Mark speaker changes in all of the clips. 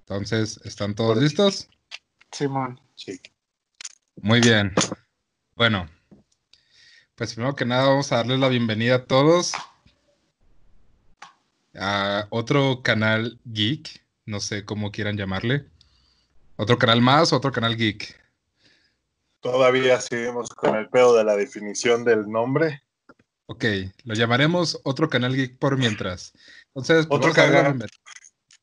Speaker 1: Entonces, ¿están todos listos?
Speaker 2: Simón, sí.
Speaker 1: Muy bien. Bueno, pues primero que nada vamos a darles la bienvenida a todos a otro canal geek, no sé cómo quieran llamarle. Otro canal más, otro canal geek.
Speaker 2: Todavía seguimos con el pedo de la definición del nombre.
Speaker 1: Ok, lo llamaremos otro canal geek por mientras. Entonces,
Speaker 2: pues otro canal.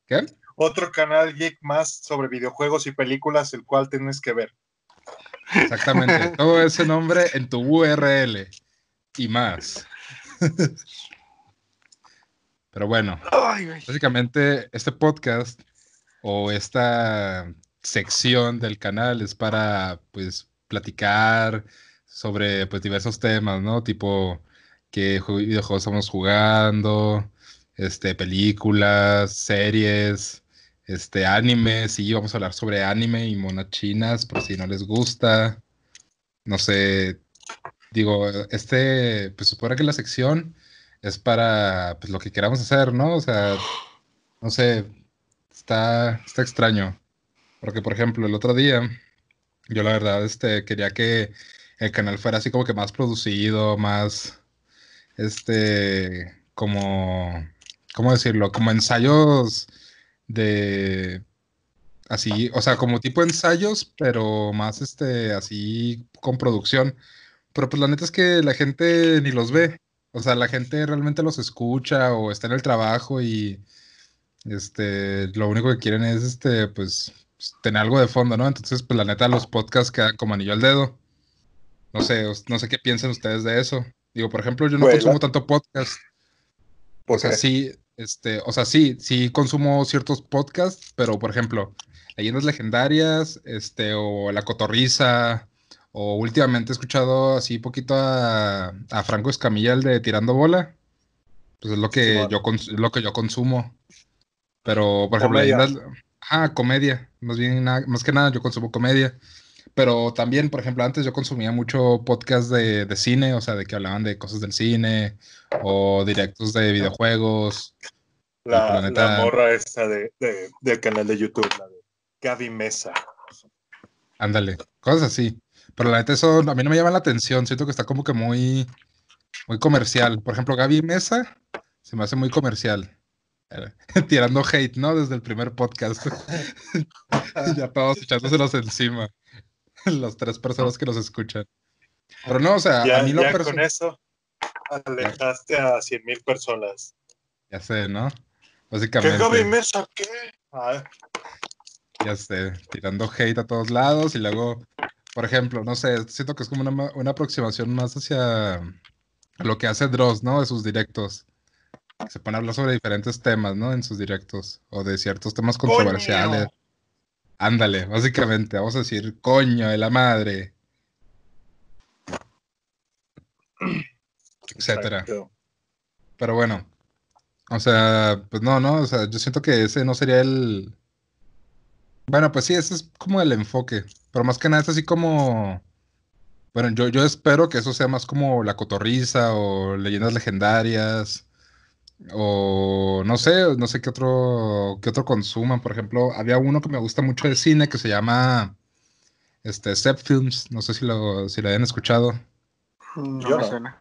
Speaker 2: ¿Qué? otro canal geek más sobre videojuegos y películas, el cual tienes que ver.
Speaker 1: Exactamente, todo ese nombre en tu URL y más. Pero bueno, básicamente este podcast o esta sección del canal es para pues platicar sobre pues diversos temas, ¿no? Tipo qué videojuegos estamos jugando, este películas, series, este, anime, sí, vamos a hablar sobre anime y monas chinas, por si no les gusta. No sé, digo, este, pues supone que la sección es para pues, lo que queramos hacer, ¿no? O sea, no sé, está, está extraño. Porque, por ejemplo, el otro día, yo la verdad, este, quería que el canal fuera así como que más producido, más, este, como, ¿cómo decirlo? Como ensayos de así, o sea, como tipo ensayos, pero más este, así con producción. Pero pues la neta es que la gente ni los ve. O sea, la gente realmente los escucha o está en el trabajo y este, lo único que quieren es este, pues, tener algo de fondo, ¿no? Entonces, pues la neta, los podcasts quedan como anillo al dedo. No sé, no sé qué piensan ustedes de eso. Digo, por ejemplo, yo no consumo tanto podcast. O sea, sí, este, o sea, sí, sí consumo ciertos podcasts, pero por ejemplo, Leyendas Legendarias, este, o La Cotorriza, o últimamente he escuchado así poquito a, Franco Escamilla, el de Tirando Bola. Pues es lo que, yo, lo que yo consumo. Pero, por ejemplo, Leyendas... Ah, comedia. Más bien, más que nada, yo consumo comedia. Pero también, por ejemplo, antes yo consumía mucho podcast de, de, cine, o sea, de que hablaban de cosas del cine o directos de videojuegos.
Speaker 2: La, la morra esta de, del canal de YouTube, la de Gaby Mesa.
Speaker 1: Ándale, cosas así. Pero la neta, eso a mí no me llama la atención. Siento que está como que muy, muy comercial. Por ejemplo, Gaby Mesa se me hace muy comercial. Tirando hate, ¿no? Desde el primer podcast. ya todos echándoselos encima. Las tres personas que nos escuchan. Pero no, o sea,
Speaker 2: a mí lo ya con eso alejaste a 100 mil personas.
Speaker 1: Ya sé, ¿no? Básicamente.
Speaker 2: ¿Qué Gaby Mesa qué?
Speaker 1: Ya sé, tirando hate a todos lados y luego, por ejemplo, no sé, siento que es como una, una aproximación más hacia lo que hace Dross, ¿no? De sus directos. Se pone a hablar sobre diferentes temas, ¿no? En sus directos. O de ciertos temas controversiales. Ándale, básicamente, vamos a decir, coño de la madre. Etcétera. Pero bueno. O sea, pues no, no. O sea, yo siento que ese no sería el. Bueno, pues sí, ese es como el enfoque. Pero más que nada es así como. Bueno, yo, yo espero que eso sea más como La Cotorriza o Leyendas Legendarias. O no sé, no sé qué otro, qué otro consuman. Por ejemplo, había uno que me gusta mucho de cine que se llama este, Films. No sé si lo, si lo hayan escuchado.
Speaker 2: No me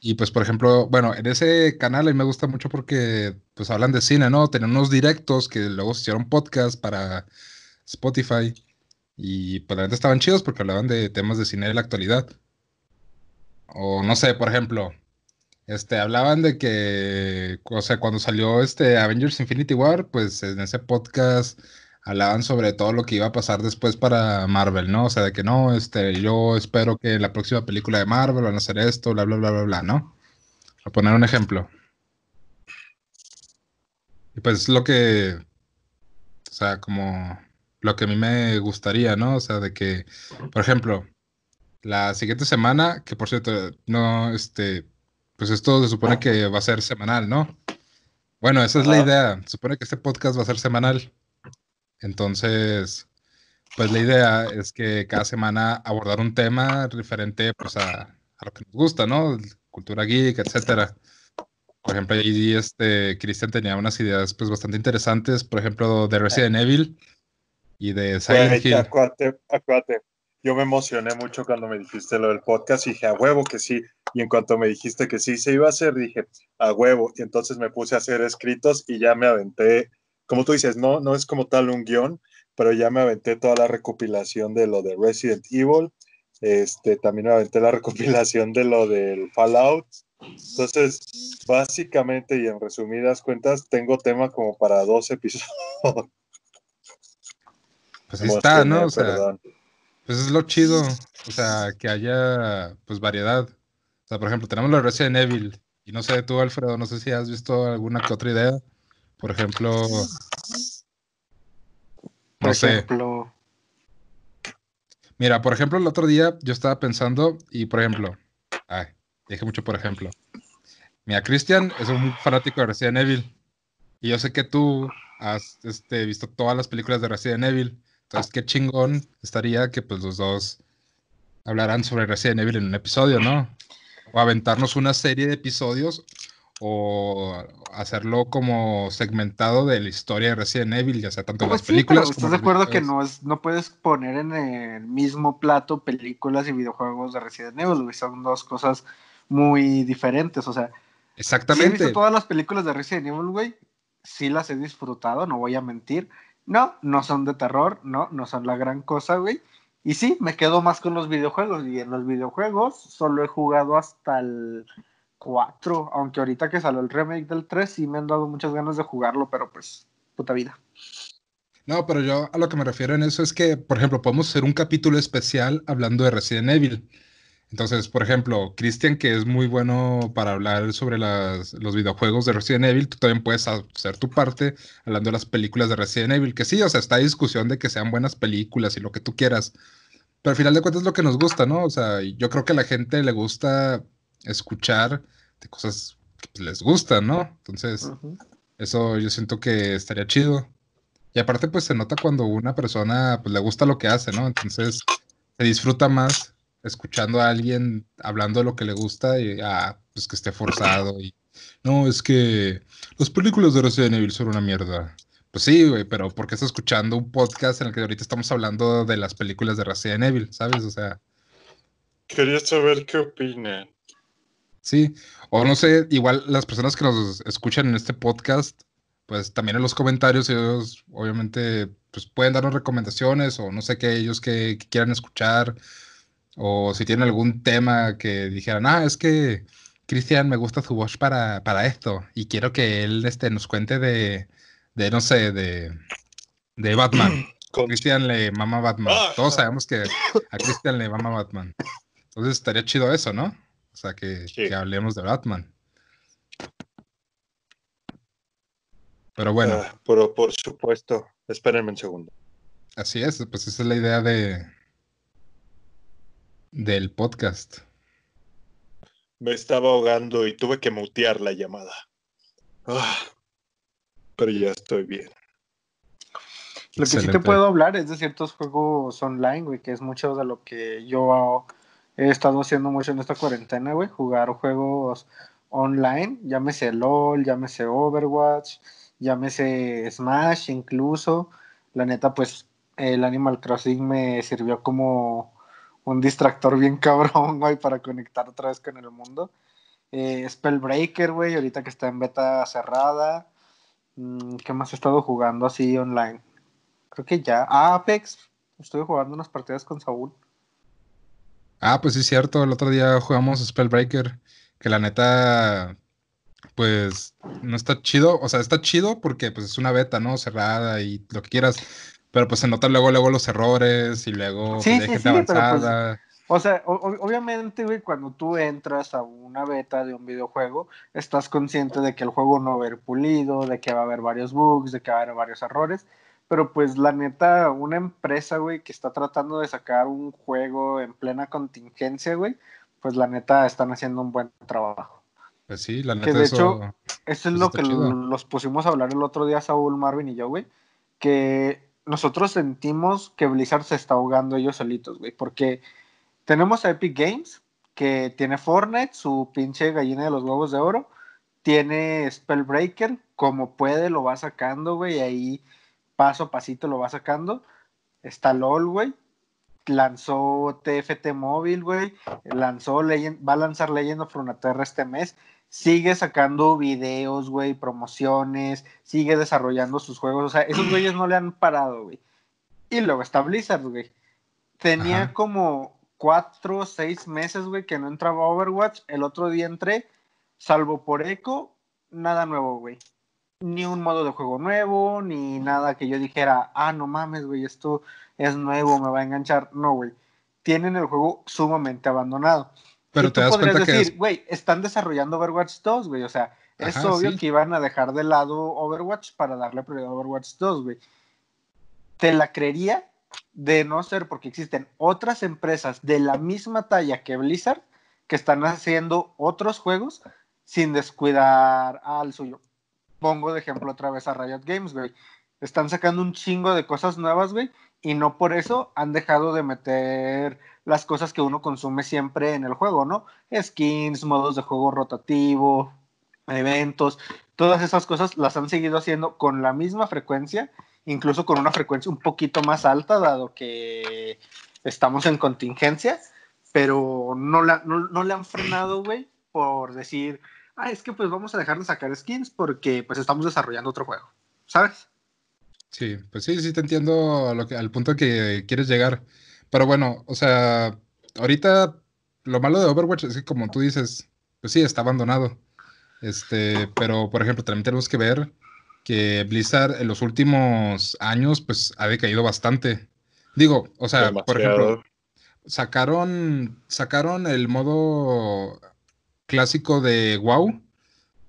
Speaker 1: Y pues, por ejemplo, bueno, en ese canal a mí me gusta mucho porque pues hablan de cine, ¿no? Tienen unos directos que luego se hicieron podcast para Spotify. Y pues la estaban chidos porque hablaban de temas de cine de la actualidad. O no sé, por ejemplo, este, hablaban de que, o sea, cuando salió este Avengers Infinity War, pues en ese podcast hablaban sobre todo lo que iba a pasar después para Marvel, ¿no? O sea, de que no, este, yo espero que la próxima película de Marvel van a hacer esto, bla, bla, bla, bla, bla, ¿no? A poner un ejemplo. Y pues lo que, o sea, como lo que a mí me gustaría, ¿no? O sea, de que, por ejemplo, la siguiente semana, que por cierto, no, este, pues esto se supone que va a ser semanal, ¿no? Bueno, esa es la idea. Se supone que este podcast va a ser semanal. Entonces, pues la idea es que cada semana abordar un tema referente pues a, lo que nos gusta, ¿no? cultura geek, etcétera. Por ejemplo, ahí este, Christian tenía unas ideas pues bastante interesantes, por ejemplo, de Resident Evil y de Silent Hill.
Speaker 2: Acuérdate, acuérdate. Yo me emocioné mucho cuando me dijiste lo del podcast y dije, a huevo que sí. Y en cuanto me dijiste que sí se iba a hacer, dije, a huevo. Y entonces me puse a hacer escritos y ya me aventé, como tú dices, no, no es como tal un guion, pero ya me aventé toda la recopilación de lo de Resident Evil. Este, también me aventé la recopilación de lo del Fallout entonces, básicamente y en resumidas cuentas, tengo tema como para dos episodios.
Speaker 1: Pues ahí está, ¿no? O sea, pues es lo chido, o sea, que haya pues variedad. O sea, por ejemplo, tenemos la Resident Evil y no sé tú, Alfredo, no sé si has visto alguna que otra idea. Por ejemplo, no por sé. Ejemplo... Mira, por ejemplo, el otro día yo estaba pensando y, por ejemplo, ay, Dije mucho, por ejemplo. Mira, Christian es un fanático de Resident Evil. Y yo sé que tú has este, visto todas las películas de Resident Evil. Entonces, qué chingón estaría que pues los dos hablaran sobre Resident Evil en un episodio, ¿no? O aventarnos una serie de episodios o hacerlo como segmentado de la historia de Resident Evil, ya sea tanto en las pues películas
Speaker 3: ¿Estás de acuerdo que no, es, no puedes poner en el mismo plato películas y videojuegos de Resident Evil? Son dos cosas muy diferentes, o sea.
Speaker 1: Exactamente.
Speaker 3: he visto todas las películas de Resident Evil, güey. Sí las he disfrutado, no voy a mentir. No, no son de terror, no, no son la gran cosa, güey. Y sí, me quedo más con los videojuegos. Y en los videojuegos solo he jugado hasta el 4. Aunque ahorita que salió el remake del 3, sí me han dado muchas ganas de jugarlo, pero pues, puta vida.
Speaker 1: No, pero yo a lo que me refiero en eso es que, por ejemplo, podemos hacer un capítulo especial hablando de Resident Evil. Entonces, por ejemplo, Cristian, que es muy bueno para hablar sobre los videojuegos de Resident Evil, tú también puedes hacer tu parte hablando de las películas de Resident Evil, que sí, o sea, está discusión de que sean buenas películas y lo que tú quieras, pero al final de cuentas es lo que nos gusta, ¿no? O sea, yo creo que a la gente le gusta escuchar de cosas que pues, les gustan, ¿no? Entonces, eso yo siento que estaría chido. Y aparte, pues se nota cuando una persona pues, le gusta lo que hace, ¿no? Entonces, se disfruta más escuchando a alguien hablando de lo que le gusta y ah, pues que esté forzado y no, es que las películas de Resident Evil son una mierda. Pues sí, güey, pero ¿por qué estás escuchando un podcast en el que ahorita estamos hablando de las películas de Resident Evil, sabes? O sea.
Speaker 2: Quería saber qué opinan.
Speaker 1: Sí, o no sé, igual las personas que nos escuchan en este podcast, pues también en los comentarios ellos obviamente pues pueden darnos recomendaciones o no sé qué ellos que quieran escuchar o si tienen algún tema que dijeran, ah, es que Cristian me gusta su voz para, para esto y quiero que él este, nos cuente de, de no sé, de, de Batman. Cristian le mama Batman. Ah, Todos sabemos que a Cristian le mama Batman. Entonces estaría chido eso, ¿no? O sea, que, que hablemos de Batman. Pero bueno.
Speaker 2: Ah, pero por supuesto. Espérenme un segundo.
Speaker 1: Así es, pues esa es la idea de, del podcast.
Speaker 2: Me estaba ahogando y tuve que mutear la llamada. Ah, pero ya estoy bien.
Speaker 3: Lo que sí te puedo hablar es de ciertos juegos online, güey, que es mucho de lo que yo he estado haciendo mucho en esta cuarentena, güey, jugar juegos online, llámese LOL, llámese Overwatch, llámese Smash incluso. La neta, pues el Animal Crossing me sirvió como un distractor bien cabrón, güey, para conectar otra vez con el mundo. Eh, Spellbreaker, güey, ahorita que está en beta cerrada. Mm, ¿Qué más he estado jugando así online? Creo que ya. Ah, Apex. Estuve jugando unas partidas con Saúl.
Speaker 1: Ah, pues sí, es cierto. El otro día jugamos Spellbreaker. Que la neta, pues no está chido. O sea, está chido porque pues es una beta, ¿no? Cerrada y lo que quieras. Pero pues se notan luego, luego los errores y luego
Speaker 3: sí, sí, sí, avanzada. Pues, o sea, obviamente, güey, cuando tú entras a una beta de un videojuego, estás consciente de que el juego no va a haber pulido, de que va a haber varios bugs, de que va a haber varios errores. Pero pues la neta, una empresa, güey, que está tratando de sacar un juego en plena contingencia, güey, pues la neta están haciendo un buen trabajo.
Speaker 1: Pues sí, la neta.
Speaker 3: Que de hecho, eso es lo que los pusimos a hablar el otro día, Saúl, Marvin y yo, güey, que nosotros sentimos que Blizzard se está ahogando ellos solitos, güey, porque tenemos a Epic Games, que tiene Fortnite, su pinche gallina de los huevos de oro, tiene Spellbreaker, como puede lo va sacando, güey, ahí paso a pasito lo va sacando. Está LOL, güey. Lanzó TFT móvil, güey. Lanzó va a lanzar Legend of Runeterra este mes. Sigue sacando videos, güey, promociones, sigue desarrollando sus juegos. O sea, esos güeyes no le han parado, güey. Y luego está Blizzard, güey. Tenía como cuatro o seis meses, güey, que no entraba Overwatch. El otro día entré, salvo por Echo, nada nuevo, güey. Ni un modo de juego nuevo, ni nada que yo dijera, ah, no mames, güey, esto es nuevo, me va a enganchar. No, güey. Tienen el juego sumamente abandonado. Pero te das cuenta decir, güey, están desarrollando Overwatch 2, güey. O sea, es obvio que iban a dejar de lado Overwatch para darle prioridad a Overwatch 2, güey. Te la creería de no ser porque existen otras empresas de la misma talla que Blizzard que están haciendo otros juegos sin descuidar al suyo. Pongo de ejemplo otra vez a Riot Games, güey. Están sacando un chingo de cosas nuevas, güey, y no por eso han dejado de meter las cosas que uno consume siempre en el juego, ¿no? Skins, modos de juego rotativo, eventos, todas esas cosas las han seguido haciendo con la misma frecuencia incluso con una frecuencia un poquito más alta, dado que estamos en contingencia, pero no, no, le han frenado, güey, por decir, ah, es que pues vamos a dejar de sacar skins porque pues estamos desarrollando otro juego, ¿sabes?
Speaker 1: Sí, pues sí, sí te entiendo lo que, al punto que quieres llegar. Pero bueno, o sea, ahorita lo malo de Overwatch es que como tú dices, pues sí, está abandonado. Este, pero por ejemplo, también tenemos que ver que Blizzard en los últimos años pues ha decaído bastante. Digo, o sea, por ejemplo, sacaron sacaron el modo clásico de WoW,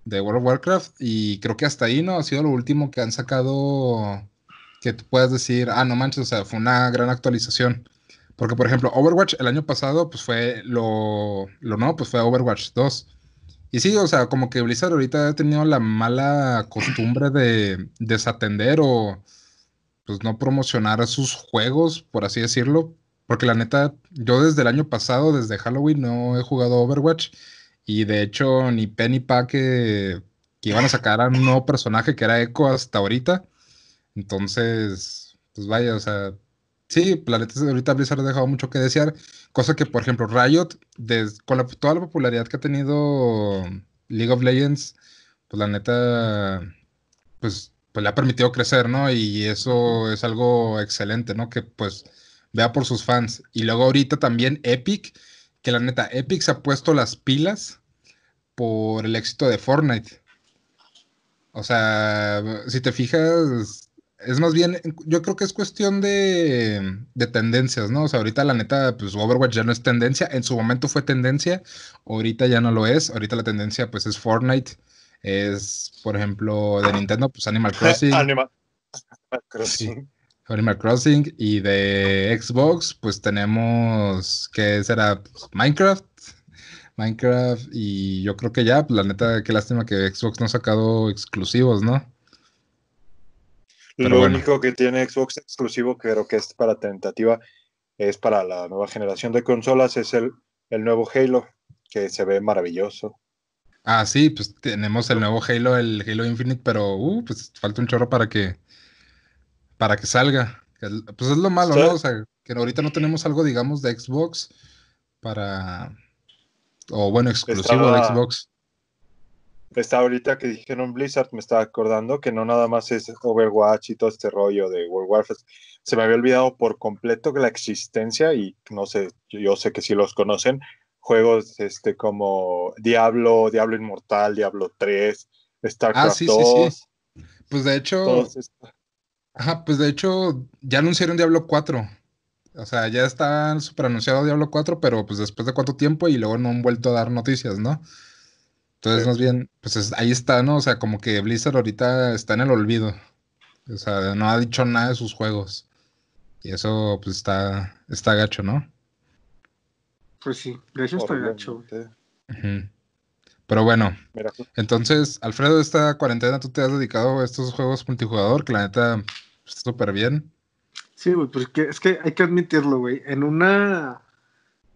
Speaker 1: de World of Warcraft y creo que hasta ahí no ha sido lo último que han sacado que tú puedas decir, ah, no manches, o sea, fue una gran actualización. Porque, por ejemplo, Overwatch el año pasado, pues fue lo, lo no, pues fue Overwatch 2. Y sí, o sea, como que Blizzard ahorita ha tenido la mala costumbre de desatender o pues no promocionar sus juegos, por así decirlo. Porque la neta, yo desde el año pasado, desde Halloween, no he jugado Overwatch. Y de hecho, ni Penny Pack que, que iban a sacar a un nuevo personaje que era Echo hasta ahorita. Entonces, pues vaya, o sea, Sí, Planetas ahorita Blizzard ha dejado mucho que desear, cosa que, por ejemplo, Riot, con toda la popularidad que ha tenido League of Legends, pues la neta, pues, pues le ha permitido crecer, ¿no? Y eso es algo excelente, ¿no? Que pues vea por sus fans. Y luego ahorita también Epic, que la neta, Epic se ha puesto las pilas por el éxito de Fortnite. O sea, si te fijas, es más bien, yo creo que es cuestión de, tendencias, ¿no? O sea, ahorita la neta, pues Overwatch ya no es tendencia, en su momento fue tendencia, ahorita ya no lo es, ahorita la tendencia pues es Fortnite, es, por ejemplo, de Nintendo, pues Animal Crossing. Animal, Crossing. Animal Crossing y de Xbox, pues tenemos, ¿qué será? Pues, Minecraft. Minecraft y yo creo que ya, pues la neta, qué lástima que Xbox no ha sacado exclusivos, ¿no?
Speaker 2: Lo único que tiene Xbox exclusivo, creo que es para tentativa, es para la nueva generación de consolas, es el, el nuevo Halo, que se ve maravilloso.
Speaker 1: Ah, sí, pues tenemos el nuevo Halo, el Halo Infinite, pero uh, pues falta un chorro para que para que salga. Pues es lo malo, ¿no? O sea, que ahorita no tenemos algo, digamos, de Xbox para o bueno, exclusivo de Xbox
Speaker 2: está ahorita que dijeron Blizzard, me estaba acordando que no nada más es Overwatch y todo este rollo de World Warfare. Se me había olvidado por completo la existencia y no sé, yo sé que sí los conocen, juegos este como Diablo, Diablo Inmortal, Diablo 3, StarCraft ah, sí, 2. Sí,
Speaker 1: sí. Pues de hecho, ajá, pues de hecho ya anunciaron Diablo 4. O sea, ya está super anunciado Diablo 4, pero pues después de cuánto tiempo y luego no han vuelto a dar noticias, ¿no? Entonces, más bien, pues ahí está, ¿no? O sea, como que Blizzard ahorita está en el olvido. O sea, no ha dicho nada de sus juegos. Y eso, pues está, está gacho, ¿no?
Speaker 3: Pues sí, de hecho está gacho.
Speaker 1: Pero bueno, entonces, Alfredo, esta cuarentena tú te has dedicado a estos juegos multijugador, que la neta pues, está súper bien.
Speaker 3: Sí, güey, pues que, es que hay que admitirlo, güey. En una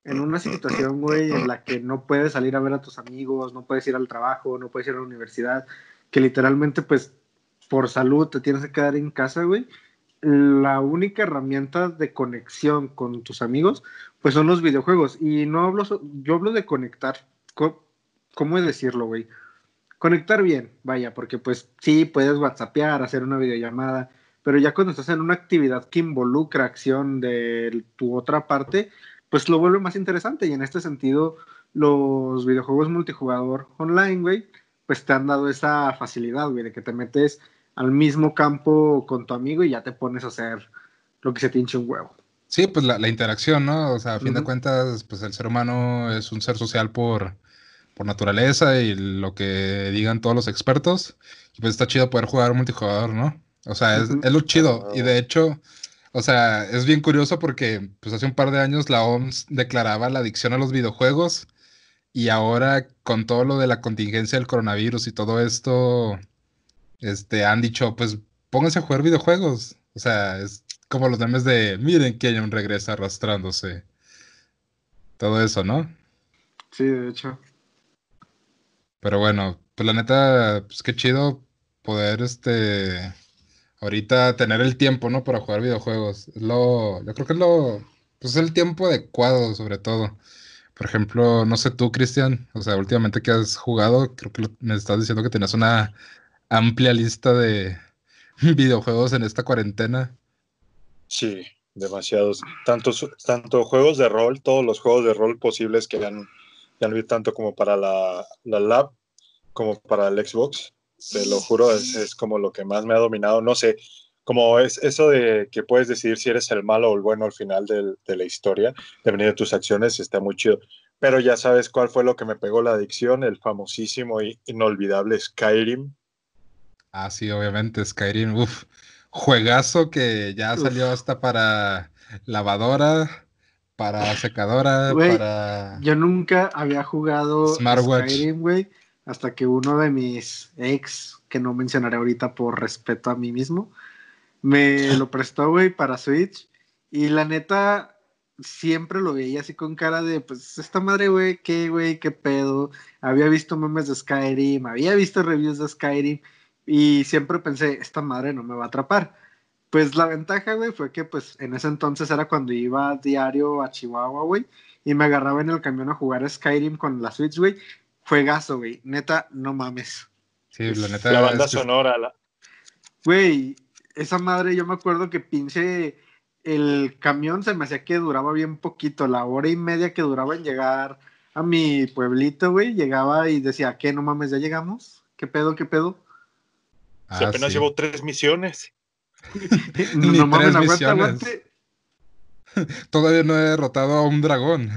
Speaker 3: en una situación, güey, en la que no puedes salir a ver a tus amigos, no puedes ir al trabajo, no puedes ir a la universidad, que literalmente, pues, por salud te tienes que quedar en casa, güey, la única herramienta de conexión con tus amigos, pues son los videojuegos. Y no hablo, yo hablo de conectar. ¿Cómo es decirlo, güey? Conectar bien, vaya, porque pues sí, puedes whatsappear, hacer una videollamada, pero ya cuando estás en una actividad que involucra acción de tu otra parte, pues lo vuelve más interesante. Y en este sentido, los videojuegos multijugador online, güey, pues te han dado esa facilidad, güey, de que te metes al mismo campo con tu amigo y ya te pones a hacer lo que se te hinche un huevo.
Speaker 1: Sí, pues la, interacción, ¿no? O sea, a fin de cuentas, pues el ser humano es un ser social por, por naturaleza y lo que digan todos los expertos. Y pues está chido poder jugar multijugador, ¿no? O sea, es, es lo chido. Y de hecho, o sea, es bien curioso porque pues hace un par de años la OMS declaraba la adicción a los videojuegos y ahora con todo lo de la contingencia del coronavirus y todo esto, este, han dicho, pues pónganse a jugar videojuegos. O sea, es como los memes de, miren que un regresa arrastrándose. Todo eso, ¿no?
Speaker 3: Sí, de hecho.
Speaker 1: Pero bueno, pues la neta, pues qué chido poder, este, ahorita tener el tiempo, ¿no? Para jugar videojuegos. lo, yo creo que es lo, pues el tiempo adecuado, sobre todo. Por ejemplo, no sé tú, Cristian, o sea, últimamente que has jugado, creo que me estás diciendo que tenías una amplia lista de videojuegos en esta cuarentena.
Speaker 2: Sí, demasiados. Tantos, tanto juegos de rol, todos los juegos de rol posibles que han, ya han tanto como para la, la Lab como para el Xbox. Te lo juro, es, es, como lo que más me ha dominado. No sé, como es eso de que puedes decidir si eres el malo o el bueno al final de, de la historia, dependiendo de tus acciones, está muy chido. Pero ya sabes cuál fue lo que me pegó la adicción, el famosísimo e inolvidable Skyrim.
Speaker 1: Ah, sí, obviamente, Skyrim, uff, juegazo que ya salió hasta para lavadora, para secadora, para...
Speaker 3: Yo nunca había jugado Skyrim, güey, hasta que uno de mis ex, que no mencionaré ahorita por respeto a mí mismo, me lo prestó, güey, para Switch. Y la neta, siempre lo veía así con cara de, pues, esta madre, güey, qué, güey, qué pedo. Había visto memes de Skyrim, había visto reviews de Skyrim y siempre pensé, esta madre no me va a atrapar. Pues la ventaja, güey, fue que pues en ese entonces era cuando iba diario a Chihuahua, güey, y me agarraba en el camión a jugar Skyrim con la Switch, güey. Fue gaso, güey. Neta, no mames.
Speaker 1: Sí, la neta.
Speaker 2: La banda sonora. La...
Speaker 3: Güey, esa madre, yo me acuerdo que pinche el camión se me hacía que duraba bien poquito, la hora y media que duraba en llegar a mi pueblito, güey, llegaba y decía, ¿qué? No mames, ya llegamos. ¿Qué pedo, qué pedo?
Speaker 2: Si ah, apenas llevo tres misiones.
Speaker 1: no, mames, aguante, Todavía no he derrotado a un dragón.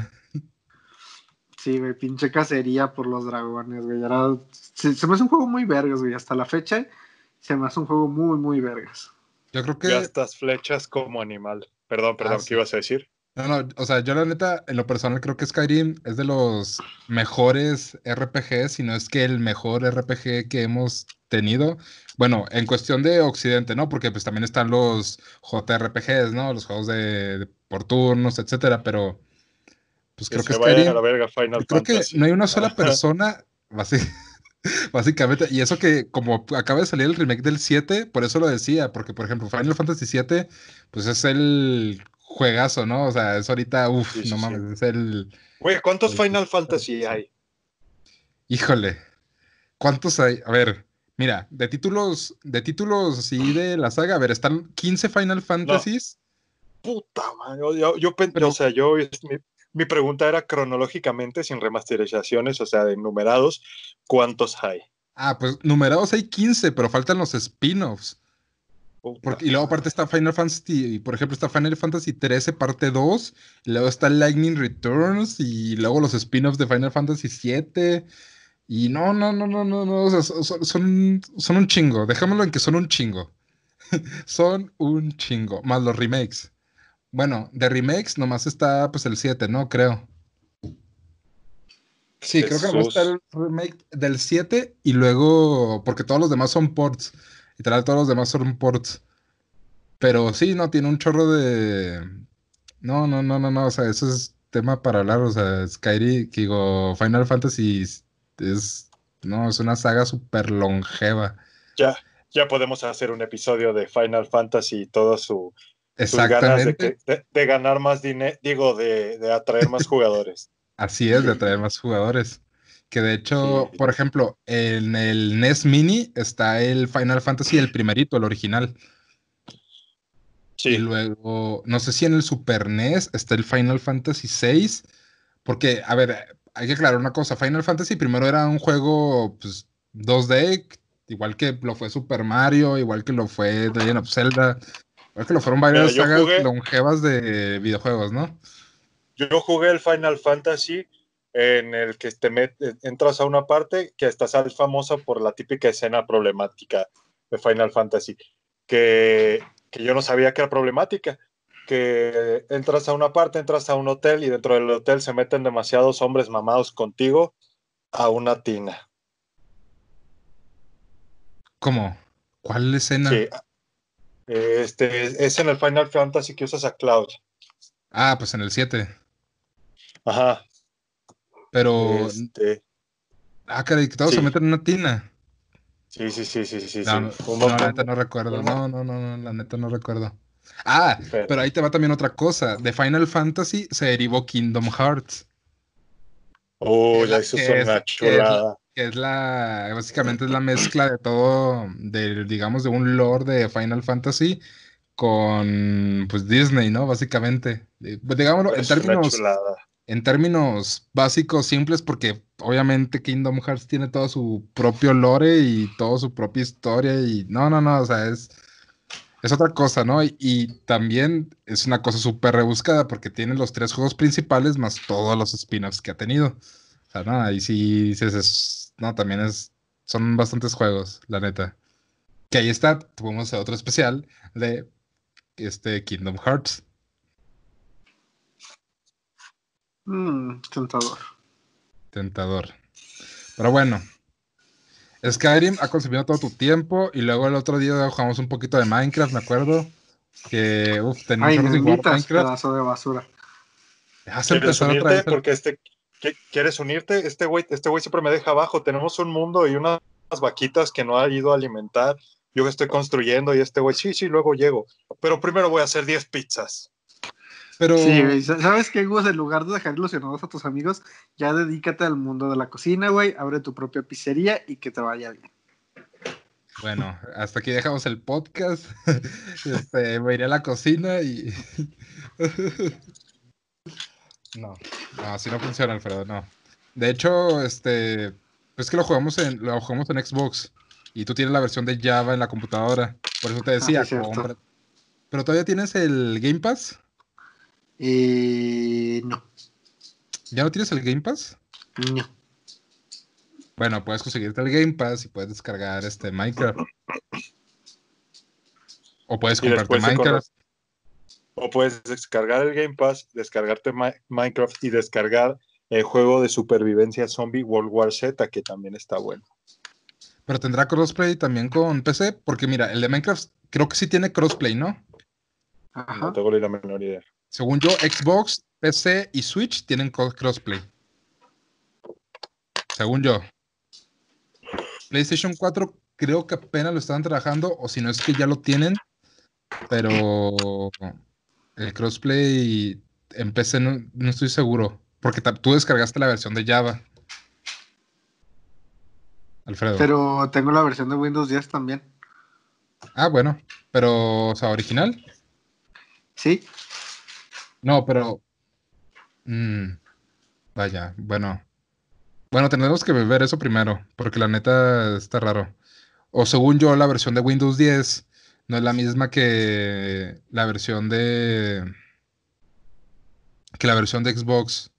Speaker 3: Sí, güey, pinche cacería por los dragones, güey. Se, me hace un juego muy vergas, güey. Hasta la fecha se me hace un juego muy, muy vergas.
Speaker 1: Yo creo que.
Speaker 2: Gastas flechas como animal. Perdón, perdón, ah, ¿qué ibas a decir?
Speaker 1: No, no, o sea, yo la neta, en lo personal creo que Skyrim es de los mejores RPGs, si no es que el mejor RPG que hemos tenido. Bueno, en cuestión de Occidente, ¿no? Porque pues también están los JRPGs, ¿no? Los juegos de, por turnos, etcétera, pero pues creo que, Skyrim, creo que no hay una sola persona, básicamente, y eso que como acaba de salir el remake del 7, por eso lo decía, porque por ejemplo Final Fantasy 7, pues es el juegazo, ¿no? O sea, es ahorita, uff, no mames, es el...
Speaker 2: Güey, ¿cuántos Final Fantasy hay?
Speaker 1: Híjole, ¿cuántos hay? A ver, mira, de títulos, de títulos así de la saga, a ver, están 15 Final Fantasies.
Speaker 2: Puta madre, yo, yo, Pero, o sea, yo, mi, mi, pregunta era cronológicamente, sin remasterizaciones, o sea, de numerados, ¿cuántos hay?
Speaker 1: Ah, pues numerados hay 15, pero faltan los spin-offs y luego aparte está Final Fantasy, por ejemplo, está Final Fantasy 13 parte 2, y luego está Lightning Returns, y luego los spin-offs de Final Fantasy 7. Y no, no, no, no, no, no, son, son, un chingo, dejémoslo en que son un chingo. son un chingo, más los remakes. Bueno, de remakes nomás está pues el 7, ¿no? Creo. Sí, creo que nomás está el remake del 7 y luego, porque todos los demás son ports. Literal, todos los demás son ports. Pero sí, no, tiene un chorro de. No, no, no, no, no. O sea, eso es tema para hablar. O sea, Skyrim, digo, Final Fantasy es, no, es una saga súper longeva.
Speaker 2: Ya, ya podemos hacer un episodio de Final Fantasy y todo su, ganas de, ganar más dinero, digo, de, atraer más jugadores.
Speaker 1: Así es, de atraer más jugadores. Que de hecho, por ejemplo, en el NES Mini está el Final Fantasy, el primerito, el original. Y luego, no sé si en el Super NES está el Final Fantasy VI, porque, a ver, hay que aclarar una cosa, Final Fantasy primero era un juego pues, 2D, igual que lo fue Super Mario, igual que lo fue The Legend of Zelda, igual que lo fueron varias sagas longevas de videojuegos, ¿no?
Speaker 2: Yo jugué el Final Fantasy en el que te entras a una parte que hasta sale famosa por la típica escena problemática de Final Fantasy, que que yo no sabía que era problemática, que entras a una parte, entras a un hotel y dentro del hotel se meten demasiados hombres mamados contigo a una tina.
Speaker 1: ¿Cómo? ¿Cuál escena? Sí.
Speaker 2: Este, es en el Final Fantasy que usas a Cloud.
Speaker 1: Ah, pues en el 7.
Speaker 2: Ajá.
Speaker 1: Pero. Este... Ah, caray, que todos se meten en una tina.
Speaker 2: Sí, sí, sí, sí, sí.
Speaker 1: No, la neta no recuerdo. No, no, no, no, la neta no recuerdo. Ah, pero ahí te va también otra cosa. De Final Fantasy se derivó Kingdom Hearts.
Speaker 2: Oh, ya eso es una chulada.
Speaker 1: Que es, la, básicamente es la mezcla de todo, de, digamos, de un lore de Final Fantasy con, pues, Disney, ¿no? Básicamente. Pues, digámoslo, en términos, en términos básicos, simples, porque obviamente Kingdom Hearts tiene todo su propio lore y toda su propia historia y no, no, no, o sea, es, es otra cosa, ¿no? Y, también es una cosa súper rebuscada porque tiene los tres juegos principales más todos los spin-offs que ha tenido. O sea, no, ahí sí dices, no, también es, son bastantes juegos, la neta. Que ahí está, tuvimos otro especial de este Kingdom Hearts.
Speaker 3: Mm, tentador.
Speaker 1: Tentador. Pero bueno. Skyrim ha consumido todo tu tiempo y luego el otro día jugamos un poquito de Minecraft, me acuerdo. Que, uff,
Speaker 3: teníamos Minecraft. pedazo de basura.
Speaker 2: ¿Quieres unirte? Porque este, ¿quieres unirte? Este güey este güey siempre me deja abajo. Tenemos un mundo y unas vaquitas que no ha ido a alimentar. Yo estoy construyendo y este güey, sí, sí, luego llego. Pero primero voy a hacer 10 pizzas.
Speaker 3: Pero... Sí, ¿sabes qué, Gus? En lugar de dejar ilusionados a tus amigos, ya dedícate al mundo de la cocina, güey. Abre tu propia pizzería y que te vaya bien.
Speaker 1: Bueno, hasta aquí dejamos el podcast. Este, me iré a la cocina y. no, no, así no funciona, Alfredo, no. De hecho, este. Es que lo jugamos en, lo jugamos en Xbox. Y tú tienes la versión de Java en la computadora. Por eso te decía, ah, Pero todavía tienes el Game Pass.
Speaker 3: Eh, no.
Speaker 1: ¿Ya no tienes el Game Pass?
Speaker 3: No.
Speaker 1: Bueno, puedes conseguirte el Game Pass y puedes descargar este Minecraft. O puedes comprarte Minecraft.
Speaker 2: O puedes descargar el Game Pass, descargarte Minecraft y descargar el juego de supervivencia zombie World War Z, que también está bueno.
Speaker 1: Pero tendrá crossplay también con PC, porque mira, el de Minecraft creo que sí tiene crossplay, ¿no?
Speaker 2: Ajá. No tengo ni la menor idea.
Speaker 1: Según yo, Xbox, PC y Switch tienen crossplay. Según yo. PlayStation 4 creo que apenas lo están trabajando, o si no es que ya lo tienen, pero el crossplay en PC no, no estoy seguro, porque tú descargaste la versión de Java. Alfredo.
Speaker 3: Pero tengo la versión de Windows 10 también.
Speaker 1: Ah, bueno, pero, o sea, original.
Speaker 3: Sí.
Speaker 1: No, pero. Mm, vaya, bueno. Bueno, tenemos que ver eso primero, porque la neta está raro. O según yo, la versión de Windows 10 no es la misma que la versión de. que la versión de Xbox.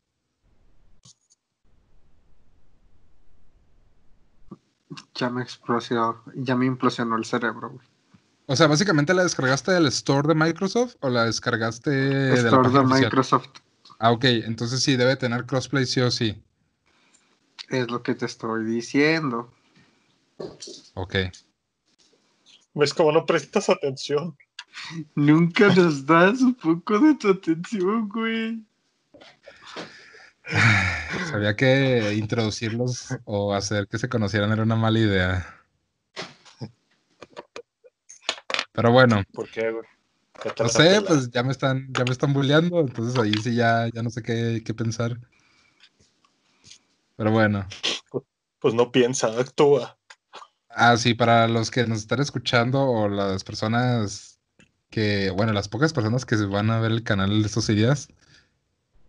Speaker 3: Ya me explosionó, ya me implosionó el cerebro, güey.
Speaker 1: O sea, básicamente la descargaste del store de Microsoft o la descargaste
Speaker 3: de store de Microsoft.
Speaker 1: Ah, ok, entonces sí debe tener crossplay sí o sí.
Speaker 3: Es lo que te estoy diciendo.
Speaker 1: Ok.
Speaker 2: ¿Ves como no prestas atención?
Speaker 3: Nunca nos das un poco de tu atención, güey.
Speaker 1: Sabía que introducirlos o hacer que se conocieran era una mala idea. Pero bueno.
Speaker 2: ¿Por qué, güey?
Speaker 1: No sé, pues ya me están, ya me están bulleando, entonces ahí sí ya, ya no sé qué, qué pensar. Pero bueno.
Speaker 2: Pues, pues no piensa, actúa.
Speaker 1: Ah, sí, para los que nos están escuchando o las personas que, bueno, las pocas personas que van a ver el canal de estos días,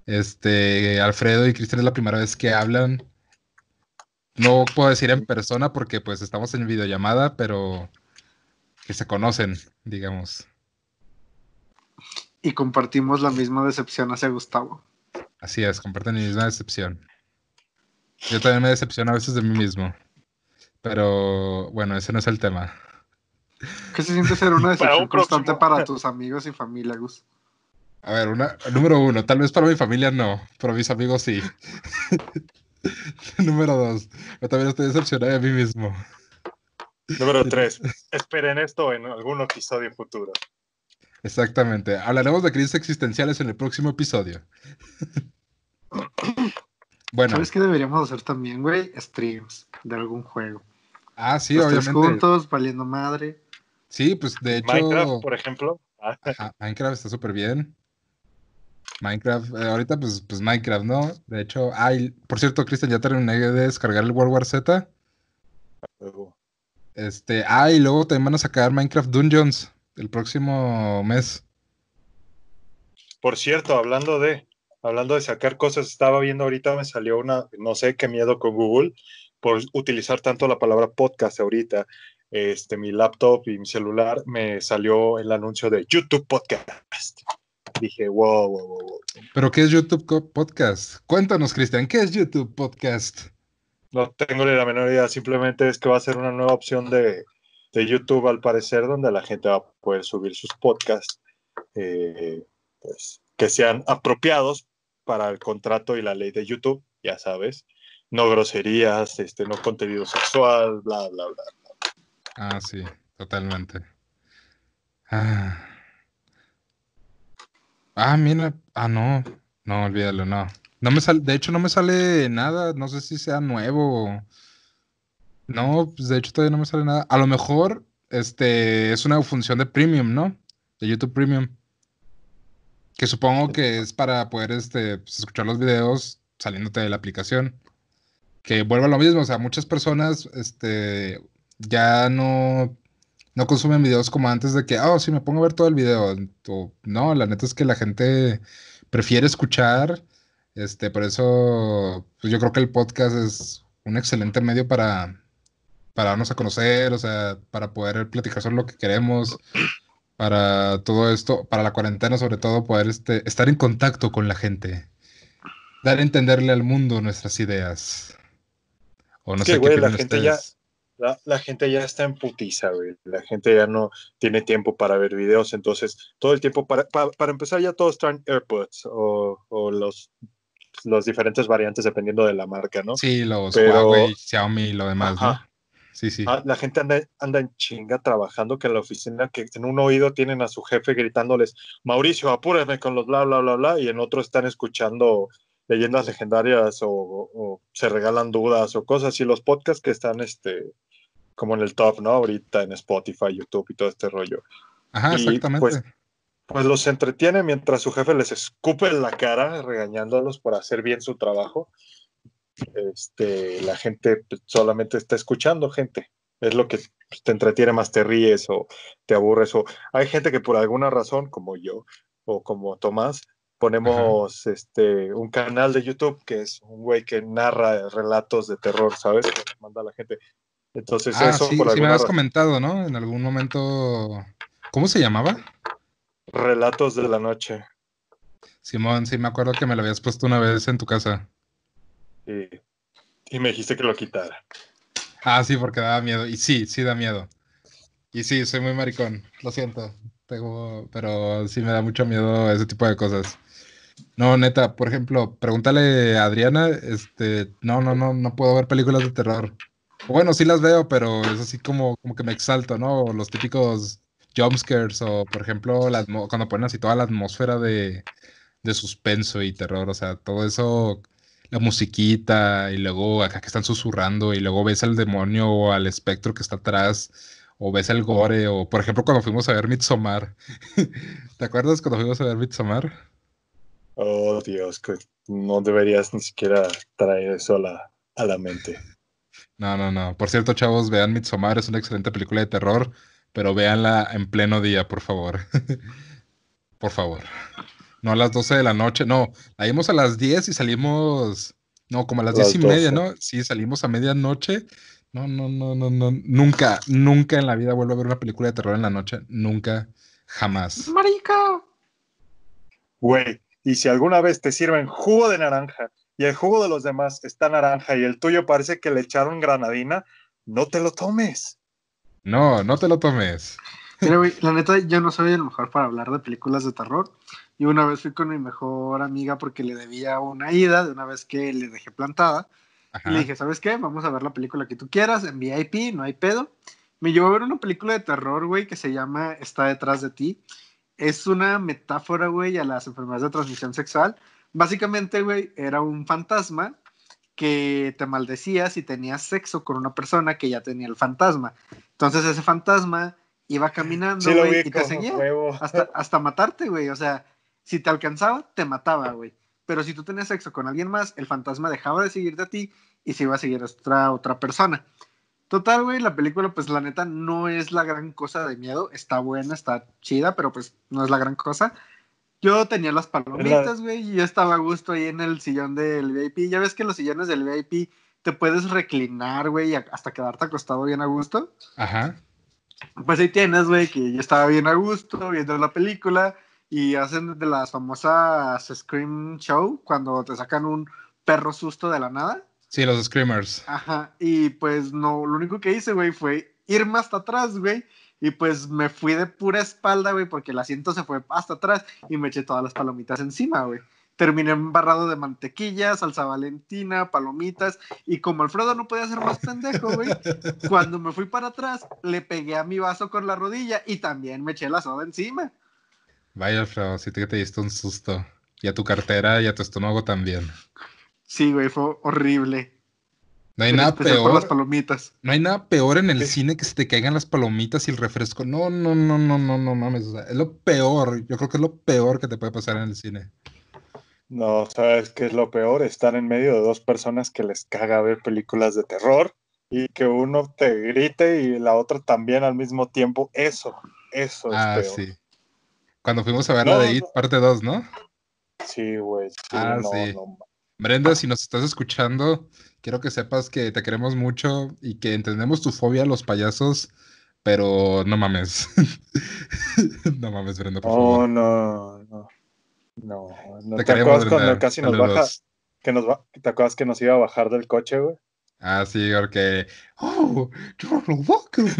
Speaker 1: este, Alfredo y Cristian es la primera vez que hablan. No puedo decir en persona porque pues estamos en videollamada, pero que se conocen, digamos.
Speaker 3: Y compartimos la misma decepción hacia Gustavo.
Speaker 1: Así es, comparten la misma decepción. Yo también me decepciono a veces de mí mismo. Pero bueno, ese no es el tema.
Speaker 3: ¿Qué se siente ser una decepción constante para tus amigos y familia, Gus?
Speaker 1: A ver, una, número uno, tal vez para mi familia no, pero mis amigos sí. número dos, yo también estoy decepcionado de mí mismo.
Speaker 2: Número tres, esperen esto en algún episodio futuro.
Speaker 1: Exactamente, hablaremos de crisis existenciales en el próximo episodio.
Speaker 3: bueno. ¿Sabes qué deberíamos hacer también, güey? Streams de algún juego.
Speaker 1: Ah, sí, obviamente.
Speaker 3: juntos, valiendo madre.
Speaker 1: Sí, pues de hecho.
Speaker 2: Minecraft, por ejemplo.
Speaker 1: Minecraft está súper bien. Minecraft, eh, ahorita pues, pues Minecraft, ¿no? De hecho, ay, por cierto, Cristian, ya terminé de descargar el World War Z. Este, ah, y luego también van a sacar Minecraft Dungeons el próximo mes.
Speaker 2: Por cierto, hablando de, hablando de sacar cosas, estaba viendo ahorita, me salió una, no sé qué miedo con Google por utilizar tanto la palabra podcast ahorita. Este, mi laptop y mi celular me salió el anuncio de YouTube Podcast. Dije, wow, wow, wow.
Speaker 1: ¿Pero qué es YouTube Podcast? Cuéntanos, Cristian, ¿qué es YouTube Podcast?
Speaker 2: No tengo ni la menor idea, simplemente es que va a ser una nueva opción de, de YouTube al parecer, donde la gente va a poder subir sus podcasts eh, pues, que sean apropiados para el contrato y la ley de YouTube, ya sabes no groserías, este, no contenido sexual, bla, bla, bla.
Speaker 1: Ah, sí, totalmente. Ah. ah, mira, ah, no, no, olvídalo, no. No me sale, de hecho no me sale nada, no sé si sea nuevo. No, pues de hecho todavía no me sale nada. A lo mejor, este, es una función de premium, ¿no? De YouTube Premium. Que supongo que es para poder, este, pues, escuchar los videos saliéndote de la aplicación que vuelva lo mismo, o sea, muchas personas este, ya no, no consumen videos como antes de que, oh, sí, me pongo a ver todo el video. no, la neta es que la gente prefiere escuchar, este, por eso, pues yo creo que el podcast es un excelente medio para, para darnos a conocer, o sea, para poder platicar sobre lo que queremos, para todo esto, para la cuarentena sobre todo, poder este, estar en contacto con la gente, dar a entenderle al mundo nuestras ideas.
Speaker 2: O no sé güey, la gente ya, la, gente ya está en putiza, güey. La gente ya no tiene tiempo para ver videos, entonces todo el tiempo, para, para, empezar ya todos traen AirPods o, o los los diferentes variantes dependiendo de la marca, ¿no?
Speaker 1: Sí, los Huawei, Xiaomi y lo demás, ¿no? Sí, sí.
Speaker 2: Ah, la gente anda, anda, en chinga trabajando que en la oficina, que en un oído tienen a su jefe gritándoles, Mauricio, apúrame con los bla, bla, bla, bla, y en otro están escuchando leyendas legendarias o, se regalan dudas o cosas y los podcasts que están este como en el top, ¿no? Ahorita en Spotify, YouTube y todo este rollo.
Speaker 1: Ajá, exactamente.
Speaker 2: Pues, pues, los entretiene mientras su jefe les escupe en la cara regañándolos por hacer bien su trabajo. Este, la gente pues, solamente está escuchando gente. Es lo que te entretiene más, te ríes o te aburres. O hay gente que por alguna razón, como yo o como Tomás, ponemos este un canal de YouTube que es un güey que narra relatos de terror, ¿sabes? Que manda a la gente. Entonces,
Speaker 1: ah,
Speaker 2: eso
Speaker 1: sí, sí me has comentado, ¿no? En algún momento. ¿Cómo se llamaba?
Speaker 2: Relatos de la noche.
Speaker 1: Simón, sí, me acuerdo que me lo habías puesto una vez en tu casa.
Speaker 2: Y, y me dijiste que lo quitara.
Speaker 1: Ah, sí, porque daba miedo. Y sí, sí da miedo. Y sí, soy muy maricón. Lo siento. pero sí me da mucho miedo ese tipo de cosas. No, neta, por ejemplo, pregúntale a Adriana, este, no, no, no, no puedo ver películas de terror. Bueno, sí las veo, pero es así como, como que me exalto, ¿no? Los típicos jumpscares o, por ejemplo, las, cuando ponen así toda la atmósfera de, de suspenso y terror, o sea, todo eso, la musiquita y luego acá que están susurrando y luego ves al demonio o al espectro que está atrás o ves el gore o por ejemplo cuando fuimos a ver Midsommar. ¿Te acuerdas cuando fuimos a ver Midsommar?
Speaker 2: Oh Dios, que no deberías ni siquiera traer eso a la, a la mente.
Speaker 1: No, no, no. Por cierto, chavos, vean Midsommar, es una excelente película de terror, pero véanla en pleno día, por favor. por favor. No a las 12 de la noche, no. La vimos a las 10 y salimos, no, como a las, 10 y media, ¿no? Sí, salimos a medianoche. No, no, no, no, no. Nunca, nunca en la vida vuelvo a ver una película de terror en la noche. Nunca, jamás.
Speaker 3: Marica.
Speaker 2: Güey, y si alguna vez te sirven jugo de naranja y el jugo de los demás está naranja y el tuyo parece que le echaron granadina, no te lo tomes.
Speaker 1: No, no te lo tomes.
Speaker 3: Mira, güey, la neta, yo no soy el mejor para hablar de películas de terror. Y una vez fui con mi mejor amiga porque le debía una ida de una vez que le dejé plantada. Y le dije, ¿sabes qué? Vamos a ver la película que tú quieras en VIP, no hay pedo. Me llevó a ver una película de terror, güey, que se llama Está detrás de ti. Es una metáfora, güey, a las enfermedades de transmisión sexual. Básicamente, güey, era un fantasma que te maldecía si tenías sexo con una persona que ya tenía el fantasma. Entonces ese fantasma iba caminando, güey, y te seguía hasta, hasta matarte, güey. O sea, si te alcanzaba, te mataba, güey. Pero si tú tenías sexo con alguien más, el fantasma dejaba de seguirte a ti y se iba a seguir a otra, otra persona. Total, güey, la película, pues la neta no es la gran cosa de miedo. Está buena, está chida, pero pues no es la gran cosa. Yo tenía las palomitas, güey, y yo estaba a gusto ahí en el sillón del VIP. Ya ves que los sillones del VIP te puedes reclinar, güey, hasta quedarte acostado bien a gusto.
Speaker 1: Ajá.
Speaker 3: Pues ahí tienes, güey, que yo estaba bien a gusto viendo la película y hacen de las famosas Scream Show cuando te sacan un perro susto de la nada.
Speaker 1: Sí, los Screamers.
Speaker 3: Ajá, y pues no, lo único que hice, güey, fue irme hasta atrás, güey, y pues me fui de pura espalda, güey, porque el asiento se fue hasta atrás y me eché todas las palomitas encima, güey. Terminé embarrado de mantequilla, salsa valentina, palomitas. Y como Alfredo no podía ser más pendejo, güey, cuando me fui para atrás, le pegué a mi vaso con la rodilla y también me eché la soda encima.
Speaker 1: Vaya, Alfredo, sí que te diste un susto. Y a tu cartera y a tu estómago también.
Speaker 3: Sí, güey, fue horrible.
Speaker 1: No hay nada peor.
Speaker 3: Las palomitas.
Speaker 1: No hay nada peor en el cine que se te caigan las palomitas y el refresco. No, no, no, no, no, no mames. O sea, es lo peor. Yo creo que es lo peor que te puede pasar en el cine.
Speaker 2: No, ¿sabes qué es lo peor? Estar en medio de dos personas que les caga ver películas de terror y que uno te grite y la otra también al mismo tiempo. Eso, eso es ah, peor. sí.
Speaker 1: Cuando fuimos a ver la de It, parte 2, ¿no?
Speaker 2: Sí, güey.
Speaker 1: ah, sí. Brenda, si nos estás escuchando, quiero que sepas que te queremos mucho y que entendemos tu fobia a los payasos, pero no mames. no mames, Brenda, por favor.
Speaker 2: No, no, no. No, ¿Te, acuerdas cuando casi nos baja? Que nos ¿Te acuerdas que nos iba a bajar del coche, güey?
Speaker 1: Ah, sí, porque. ¡Oh! ¡You're welcome!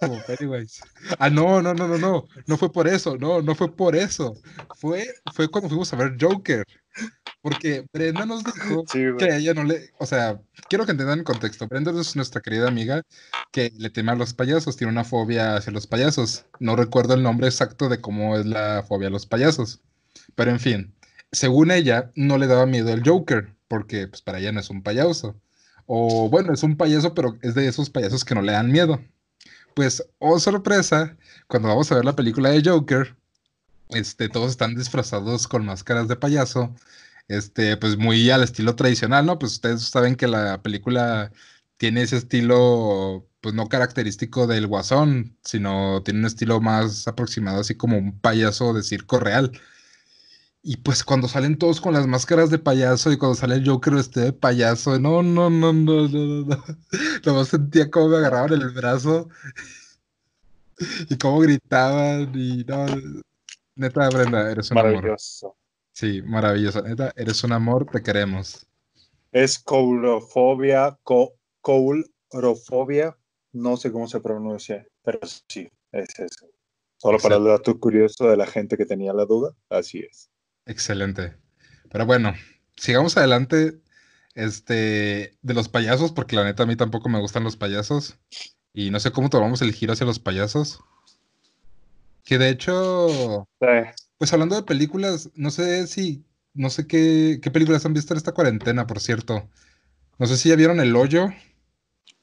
Speaker 1: Como Pennywise. Ah, no, no, no, no, no. No fue por eso. No, no fue por eso. Fue, fue cuando fuimos a ver Joker. Porque Brenda nos dijo que a ella no le. O sea, quiero que entendan el contexto. Brenda es nuestra querida amiga que le teme a los payasos, tiene una fobia hacia los payasos. No recuerdo el nombre exacto de cómo es la fobia a los payasos. Pero en fin, según ella, no le daba miedo el Joker, porque pues para ella no es un payaso. O bueno, es un payaso, pero es de esos payasos que no le dan miedo. Pues, oh sorpresa, cuando vamos a ver la película de Joker, este, todos están disfrazados con máscaras de payaso este, pues muy al estilo tradicional, ¿no? Pues ustedes saben que la película tiene ese estilo, pues no característico del guasón, sino tiene un estilo más aproximado, así como un payaso de circo real. Y pues cuando salen todos con las máscaras de payaso y cuando sale el Joker este de payaso, no, no, no, no, no, no. Luego sentía como me agarraban el brazo y cómo gritaban y no. Neta, Brenda, eres un
Speaker 2: Maravilloso.
Speaker 1: Sí, maravilloso. Neta, eres un amor, te queremos.
Speaker 2: Es coulrofobia, coulrofobia, no sé cómo se pronuncia, pero sí, es eso. Solo para el dato curioso de la gente que tenía la duda, así es.
Speaker 1: Excelente. Pero bueno, sigamos adelante este, de los payasos, porque la neta a mí tampoco me gustan los payasos. Y no sé cómo tomamos el giro hacia los payasos. Que de hecho, pues hablando de películas, no sé si, no sé qué, qué películas han visto en esta cuarentena, por cierto. No sé si ya vieron El Hoyo.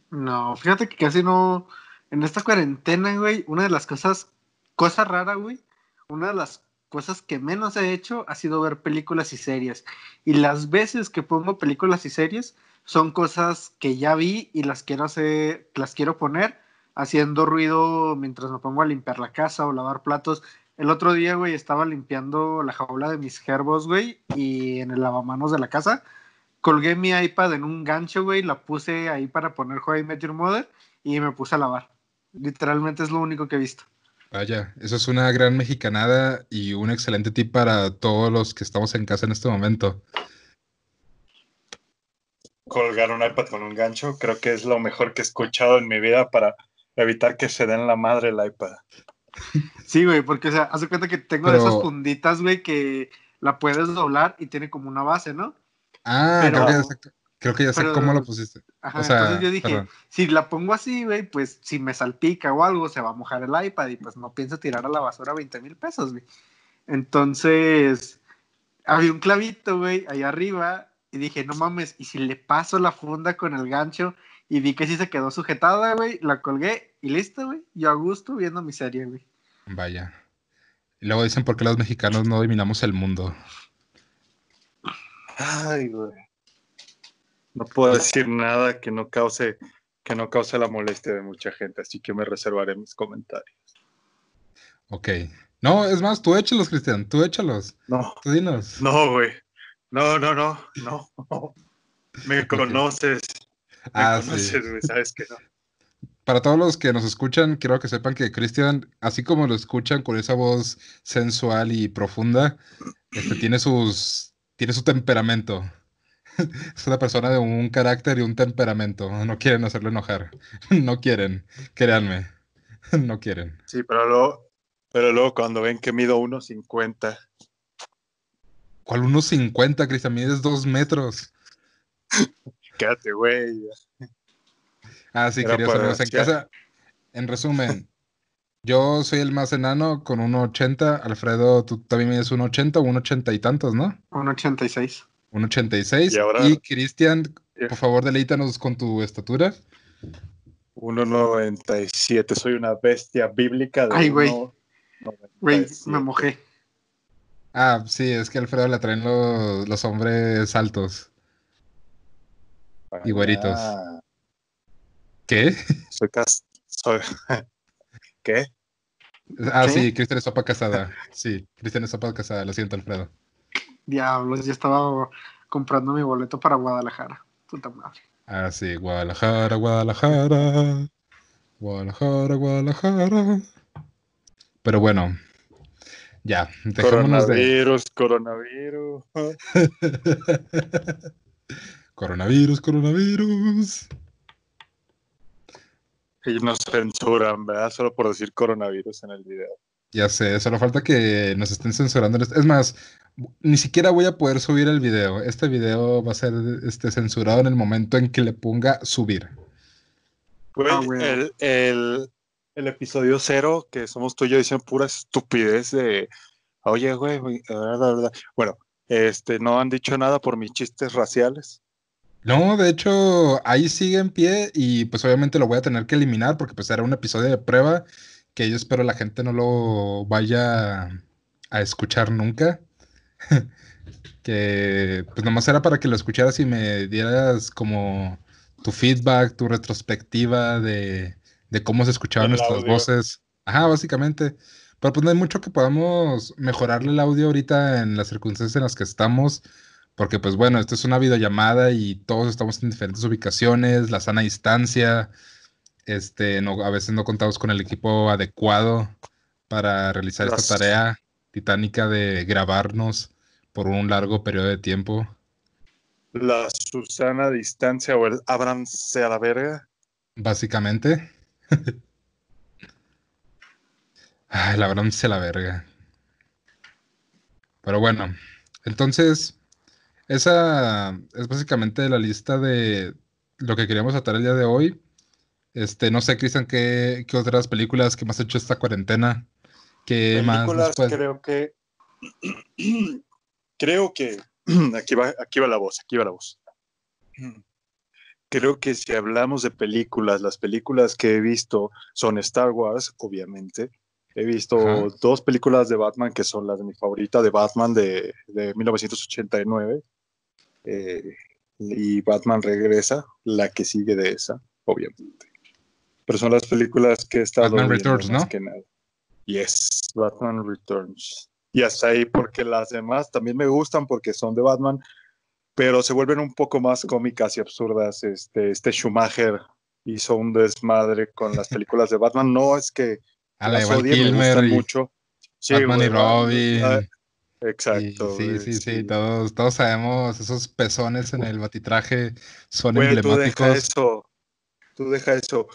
Speaker 3: No, fíjate que casi no. En esta cuarentena, güey, una de las cosas, cosa rara, güey, una de las cosas que menos he hecho ha sido ver películas y series. Y las veces que pongo películas y series son cosas que ya vi y las quiero hacer, las quiero poner haciendo ruido mientras me pongo a limpiar la casa o lavar platos. El otro día, güey, estaba limpiando la jaula de mis gerbos, güey, y en el lavamanos de la casa colgué mi iPad en un gancho, güey, la puse ahí para poner How I Met Your Mother y me puse a lavar. Literalmente es lo único que he visto.
Speaker 1: Vaya, eso es una gran mexicanada y un excelente tip para todos los que estamos en casa en este momento.
Speaker 2: Colgar un iPad con un gancho, creo que es lo mejor que he escuchado en mi vida para evitar que se den la madre el iPad.
Speaker 3: Sí, güey, porque, o sea, hace cuenta que tengo de esas funditas, güey, que la puedes doblar y tiene como una base, ¿no?
Speaker 1: Ah, creo, que ya sé, cómo lo pusiste.
Speaker 3: Ajá, entonces yo dije, si la pongo así, güey, pues si me salpica o algo, se va a mojar el iPad y pues no pienso tirar a la basura 20 mil pesos, güey. Entonces, había un clavito, güey, ahí arriba y dije, no mames, y si le paso la funda con el gancho y vi que sí se quedó sujetada, güey, la colgué y listo, güey, yo a gusto viendo mi serie, güey.
Speaker 1: Vaya. Y luego dicen por qué los mexicanos no dominamos el mundo.
Speaker 2: Ay, güey. No puedo decir nada que no cause que no cause la molestia de mucha gente, así que me reservaré mis comentarios.
Speaker 1: Ok. No, es más, tú échalos, Cristian, tú échalos.
Speaker 2: No.
Speaker 1: Tú dinos.
Speaker 2: No, güey. No, no, no, no. Me conoces. Ah, conoces, sabes que no.
Speaker 1: Para todos los que nos escuchan, quiero que sepan que Cristian, así como lo escuchan con esa voz sensual y profunda, este, tiene sus tiene su temperamento. es una persona de un carácter y un temperamento. No quieren hacerlo enojar. no quieren, créanme. no quieren.
Speaker 2: Sí, pero luego, pero luego cuando ven que mido 1.50.
Speaker 1: ¿Cuál 1.50, Cristian? Mides 2 metros.
Speaker 2: Quédate, güey.
Speaker 1: Ah, sí, queridos amigos. En casa, en resumen, yo soy el más enano con 1,80. Alfredo, tú también mides 1,80 o 1,80 y tantos, ¿no?
Speaker 3: 1,86.
Speaker 1: 1,86. Y, Cristian, por favor, deleítanos con tu estatura.
Speaker 2: 1,97. Soy una bestia bíblica de
Speaker 3: Ay, güey. Güey, me mojé.
Speaker 1: Ah, sí, es que Alfredo le traen los, hombres altos. Y güeritos. ¿Qué?
Speaker 2: Soy cas soy ¿Qué?
Speaker 1: Ah, sí, Cristian es sopa casada. Sí, Cristian es sopa casada, lo siento, Alfredo.
Speaker 3: Diablos, ya estaba comprando mi boleto para Guadalajara. Puta madre.
Speaker 1: Ah, sí, Guadalajara, Guadalajara. Guadalajara, Guadalajara. Pero bueno, ya,
Speaker 2: dejémonos coronavirus, de... Coronavirus,
Speaker 1: coronavirus. coronavirus,
Speaker 2: ellos nos censuran, ¿verdad? Solo por decir coronavirus en el video.
Speaker 1: Ya sé, solo falta que nos estén censurando. Es más, ni siquiera voy a poder subir el video. Este video va a ser este, censurado en el momento en que le ponga subir.
Speaker 2: Ah, el, el, episodio cero, que somos tú y yo diciendo pura estupidez de, oye, güey, bueno, este, no han dicho nada por mis chistes raciales.
Speaker 1: No, de hecho, ahí sigue en pie y pues obviamente lo voy a tener que eliminar porque pues era un episodio de prueba que yo espero la gente no lo vaya a escuchar nunca. que pues nomás era para que lo escucharas y me dieras como tu feedback, tu retrospectiva de, cómo se escuchaban nuestras voces. Ajá, básicamente. Pero pues no hay mucho que podamos mejorarle el audio ahorita en las circunstancias en las que estamos. Porque pues bueno, esto es una videollamada y todos estamos en diferentes ubicaciones, la sana distancia, este, no, a veces no contamos con el equipo adecuado para realizar esta tarea titánica de grabarnos por un largo periodo de tiempo.
Speaker 2: La Susana distancia o el Abramse a la verga.
Speaker 1: Básicamente. el Abramse a la verga. Pero bueno, entonces esa es básicamente la lista de lo que queríamos tratar el día de hoy. Este, no sé, Cristian, ¿qué, otras películas que más has hecho esta cuarentena? ¿Qué
Speaker 2: películas, más creo que creo que aquí va, aquí va la voz, aquí va la voz. Creo que si hablamos de películas, las películas que he visto son Star Wars, obviamente. He visto dos películas de Batman que son las de mi favorita, de Batman de, de 1989 eh, y Batman Regresa, la que sigue de esa, obviamente. Pero son las películas que he estado
Speaker 1: Batman Returns, ¿no?
Speaker 2: que nada. Yes, Batman Returns. Y hasta ahí, porque las demás también me gustan porque son de Batman, pero se vuelven un poco más cómicas y absurdas. Este, este Schumacher hizo un desmadre con las películas de Batman. No es que
Speaker 1: a la las odie, me gustan
Speaker 2: mucho.
Speaker 1: Batman y Robin.
Speaker 2: Exacto.
Speaker 1: sí, sí, sí, este. todos, todos sabemos, esos pezones en el batitraje son emblemáticos.
Speaker 2: Tú deja eso, tú deja eso.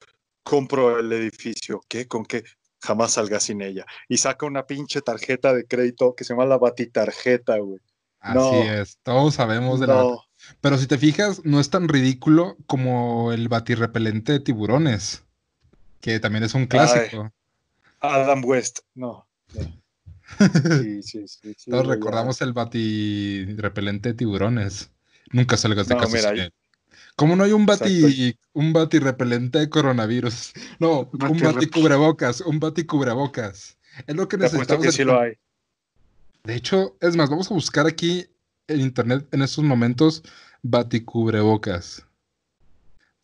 Speaker 2: Compro el edificio, ¿qué? ¿Con qué? jamás salga sin ella. Y saca una pinche tarjeta de crédito que se llama la batitarjeta, güey.
Speaker 1: Así es, todos sabemos de la... Pero si te fijas, no es tan ridículo como el batirrepelente de tiburones, que también es un clásico.
Speaker 2: Adam West, no.
Speaker 1: Sí, sí, sí, todos recordamos el batirrepelente de tiburones. Nunca salgas de no, casa sin ¿Cómo no hay un bati, un bati repelente de coronavirus? No, un bati cubrebocas, un bati cubrebocas. Es lo que necesitamos.
Speaker 2: Que sí lo hay.
Speaker 1: De hecho, es más, vamos a buscar aquí en internet en estos momentos bati cubrebocas.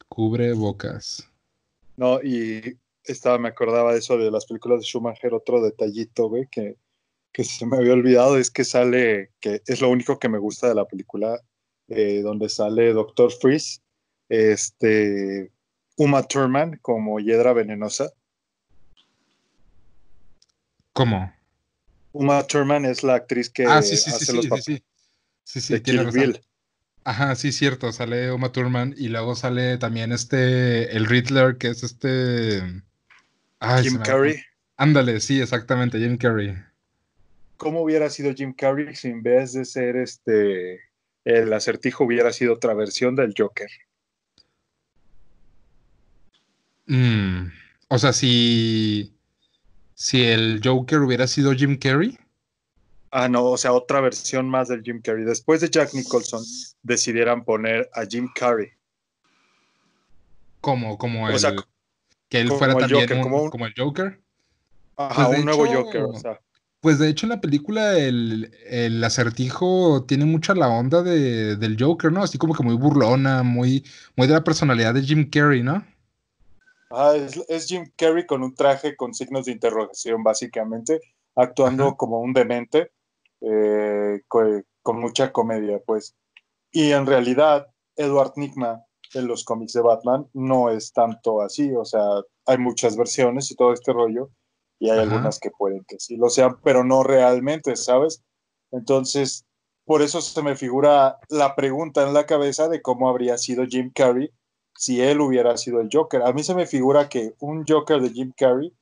Speaker 1: Cubrebocas.
Speaker 2: No, y estaba, me acordaba de eso de las películas de Schumacher, otro detallito, güey, que, que se me había olvidado, es que sale, que es lo único que me gusta de la película, eh, donde sale Doctor Freeze, este, Uma Thurman como Hiedra Venenosa.
Speaker 1: ¿Cómo?
Speaker 2: Uma Thurman es la actriz que
Speaker 1: ah, sí, sí, hace sí, los papeles sí, sí, sí,
Speaker 2: de Kill Bill.
Speaker 1: Ajá, sí, cierto, sale Uma Thurman y luego sale también este, el Riddler, que es este...
Speaker 2: Jim Carrey.
Speaker 1: Ándale, sí, exactamente, Jim Carrey.
Speaker 2: ¿Cómo hubiera sido Jim Carrey si en vez de ser este el acertijo hubiera sido otra versión del Joker.
Speaker 1: Mm, o sea, si, si el Joker hubiera sido Jim Carrey.
Speaker 2: Ah, no, o sea, otra versión más del Jim Carrey. Después de Jack Nicholson, decidieran poner a Jim Carrey.
Speaker 1: Como, como el, que él fuera también como, el Joker.
Speaker 2: Ajá, pues un nuevo Joker, o sea.
Speaker 1: Pues de hecho en la película el, acertijo tiene mucha la onda de, del Joker, ¿no? Así como que muy burlona, muy, muy de la personalidad de Jim Carrey, ¿no?
Speaker 2: Ah, es, Jim Carrey con un traje con signos de interrogación, básicamente, actuando como un demente, eh, con, con, mucha comedia, pues. Y en realidad, Edward Nigma en los cómics de Batman no es tanto así, o sea, hay muchas versiones y todo este rollo y hay algunas que pueden que sí lo sean, pero no realmente, ¿sabes? Entonces, por eso se me figura la pregunta en la cabeza de cómo habría sido Jim Carrey si él hubiera sido el Joker. A mí se me figura que un Joker de Jim Carrey,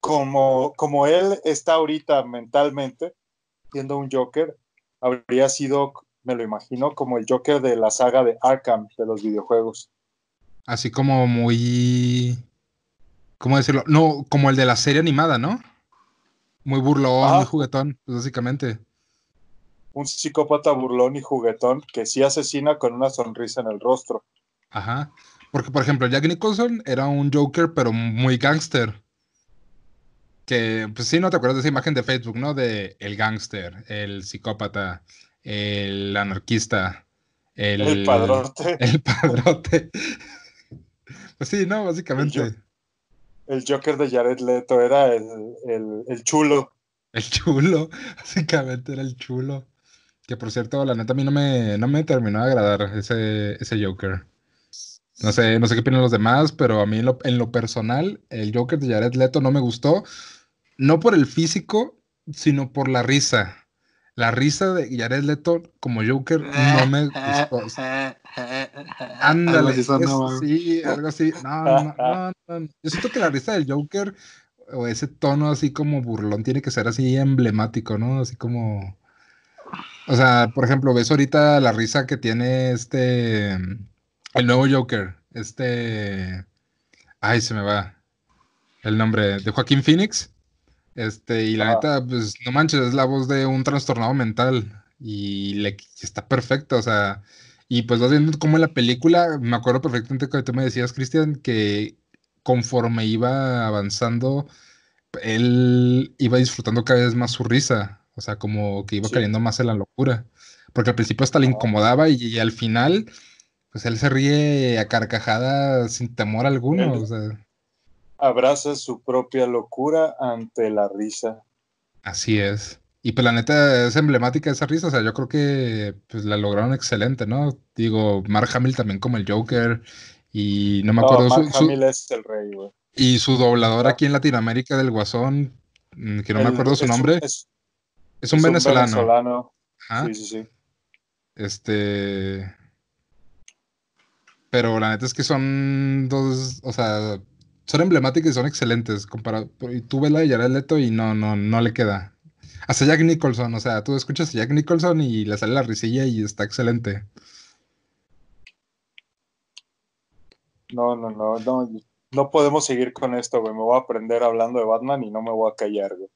Speaker 2: como, como él está ahorita mentalmente, siendo un Joker, habría sido, me lo imagino, como el Joker de la saga de Arkham de los videojuegos.
Speaker 1: Así como muy ¿cómo decirlo? No, como el de la serie animada, ¿no? Muy burlón, muy juguetón, pues, básicamente.
Speaker 2: Un psicópata burlón y juguetón que sí asesina con una sonrisa en el rostro.
Speaker 1: Ajá. Porque, por ejemplo, Jack Nicholson era un Joker, pero muy gángster. Que, pues sí, no te acuerdas de esa imagen de Facebook, ¿no? De el gángster, el psicópata, el anarquista, el...
Speaker 2: El padrote.
Speaker 1: El padrote. pues sí, ¿no? Básicamente
Speaker 2: el Joker de Jared Leto era el, chulo.
Speaker 1: El chulo, básicamente era el chulo. Que por cierto, la neta a mí no me, no me terminó de agradar ese, ese Joker. No sé, no sé qué opinan los demás, pero a mí en lo, en lo, personal, el Joker de Jared Leto no me gustó. No por el físico, sino por la risa. La risa de Jared Leto como Joker no me gustó. Ándale, sí, algo así. No, no, no, Yo siento que la risa del Joker o ese tono así como burlón tiene que ser así emblemático, ¿no? Así como... O sea, por ejemplo, ves ahorita la risa que tiene este... El nuevo Joker, este... Ay, se me va el nombre de Joaquín Phoenix. Este, y la neta, pues no manches, es la voz de un trastornado mental. Y le está perfecta, o sea. Y pues vas viendo cómo en la película, me acuerdo perfectamente que tú me decías, Cristian, que conforme iba avanzando, él iba disfrutando cada vez más su risa. O sea, como que iba cayendo más en la locura. Porque al principio hasta le incomodaba y, al final, pues él se ríe a carcajadas sin temor alguno. O sea
Speaker 2: abraza su propia locura ante la risa.
Speaker 1: Así es. Y pues la neta es emblemática esa risa, o sea, yo creo que pues la lograron excelente, ¿no? Digo, Mark Hamill también como el Joker y no me acuerdo
Speaker 2: Mark Hamill es el rey, güey.
Speaker 1: Y su doblador aquí en Latinoamérica del Guasón, mm, que no me acuerdo su nombre. Es, un venezolano. Un venezolano.
Speaker 2: Sí, sí, sí.
Speaker 1: Este. Pero la neta es que son dos, o sea, son emblemáticas y son excelentes. Comparado, y tú ves la de Jared Leto y no, no, no le queda. Hasta Jack Nicholson, o sea, tú escuchas a Jack Nicholson y le sale la risilla y está excelente.
Speaker 2: No, no, no, no, no podemos seguir con esto, güey. Me voy a aprender hablando de Batman y no me voy a callar, güey.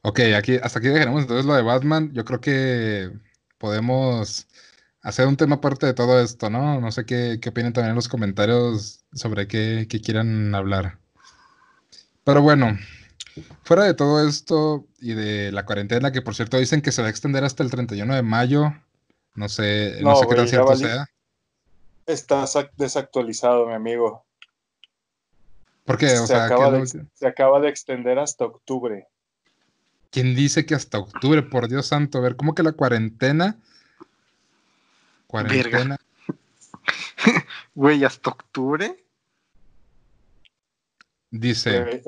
Speaker 1: Ok, aquí, hasta aquí dejaremos entonces lo de Batman. Yo creo que podemos hacer un tema aparte de todo esto, ¿no? No sé qué, qué opinan también en los comentarios sobre qué, quieran hablar. Pero bueno, fuera de todo esto y de la cuarentena, que por cierto dicen que se va a extender hasta el 31 de mayo, no sé, no, sé qué tan cierto sea.
Speaker 2: Está desactualizado, mi amigo.
Speaker 1: ¿Por qué?
Speaker 2: se, acaba de, se acaba de extender hasta octubre.
Speaker 1: ¿Quién dice que hasta octubre? Por Dios santo, a ver, ¿cómo que la cuarentena
Speaker 3: Cuarentena. Güey, hasta octubre.
Speaker 1: Dice.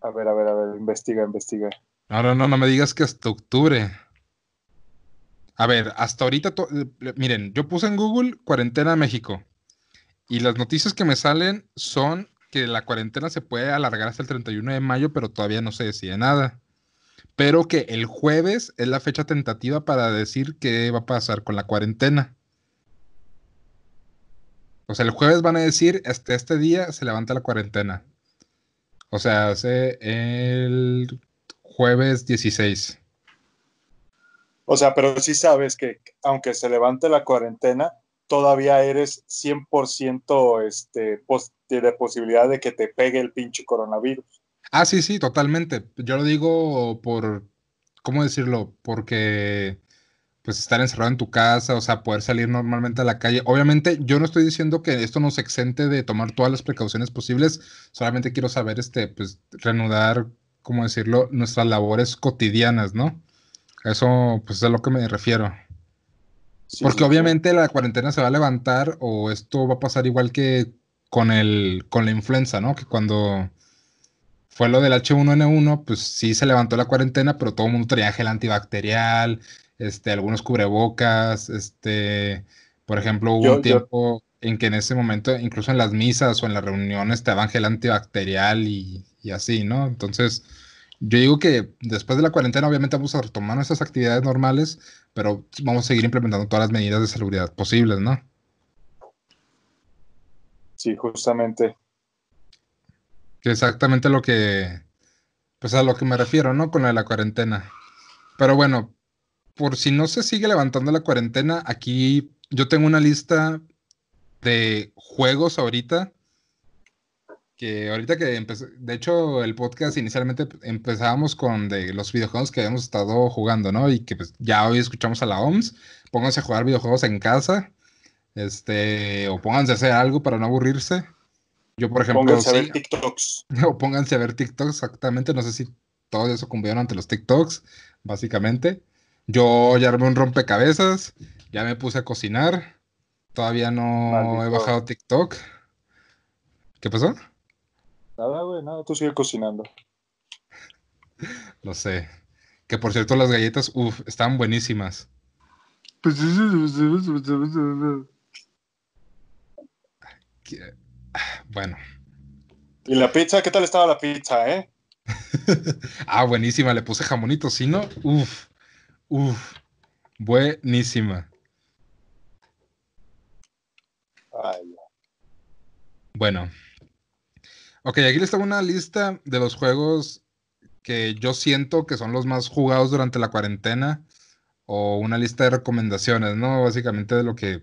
Speaker 2: A ver, a ver, a ver, investiga, investiga.
Speaker 1: No, no, no, no me digas que hasta octubre. A ver, hasta ahorita, miren, yo puse en Google cuarentena México. Y las noticias que me salen son que la cuarentena se puede alargar hasta el 31 de mayo, pero todavía no se decide nada pero que el jueves es la fecha tentativa para decir qué va a pasar con la cuarentena. O sea, el jueves van a decir, este, este día se levanta la cuarentena. O sea, hace el jueves 16.
Speaker 2: O sea, pero sí sabes que aunque se levante la cuarentena, todavía eres 100% este, de posibilidad de que te pegue el pinche coronavirus.
Speaker 1: Ah, sí, sí, totalmente. Yo lo digo por, ¿cómo decirlo? Porque pues estar encerrado en tu casa, o sea, poder salir normalmente a la calle. Obviamente, yo no estoy diciendo que esto nos exente de tomar todas las precauciones posibles, solamente quiero saber, este, pues, reanudar, ¿cómo decirlo?, nuestras labores cotidianas, ¿no? eso, pues, es a lo que me refiero. Porque obviamente la cuarentena se va a levantar o esto va a pasar igual que con el, con la influenza, ¿no? Que cuando fue lo del H1N1, pues sí se levantó la cuarentena, pero todo el mundo traía gel antibacterial, este, algunos cubrebocas, este, por ejemplo, hubo un tiempo en que en ese momento, incluso en las misas o en las reuniones, te daban gel antibacterial y, así, ¿no? Entonces, yo digo que después de la cuarentena, obviamente vamos a retomar nuestras actividades normales, pero vamos a seguir implementando todas las medidas de seguridad posibles, ¿no?
Speaker 2: Sí, justamente
Speaker 1: exactamente lo que, pues a lo que me refiero, ¿no? Con la cuarentena. Pero bueno, por si no se sigue levantando la cuarentena, aquí yo tengo una lista de juegos ahorita. Que ahorita que empecé, de hecho el podcast inicialmente empezábamos con de los videojuegos que habíamos estado jugando, ¿no? Y que pues, ya hoy escuchamos a la OMS, pónganse a jugar videojuegos en casa, este, o pónganse a hacer algo para no aburrirse. Yo, por ejemplo.
Speaker 2: Pónganse a ver TikToks.
Speaker 1: O pónganse a ver TikToks, exactamente. No sé si todos sucumbieron ante los TikToks, básicamente. Yo ya armé un rompecabezas, ya me puse a cocinar. Todavía no he bajado TikTok. ¿Qué pasó?
Speaker 2: Nada, güey, nada, tú sigue cocinando.
Speaker 1: Lo sé. Que por cierto, las galletas, uff, estaban buenísimas. Bueno.
Speaker 2: ¿Y la pizza? ¿Qué tal estaba la pizza, eh?
Speaker 1: ah, buenísima. Le puse jamonito, ¿sí no? Uf, uf. Buenísima. Bueno. Ok, aquí les tengo una lista de los juegos que yo siento que son los más jugados durante la cuarentena o una lista de recomendaciones, ¿no? Básicamente de lo que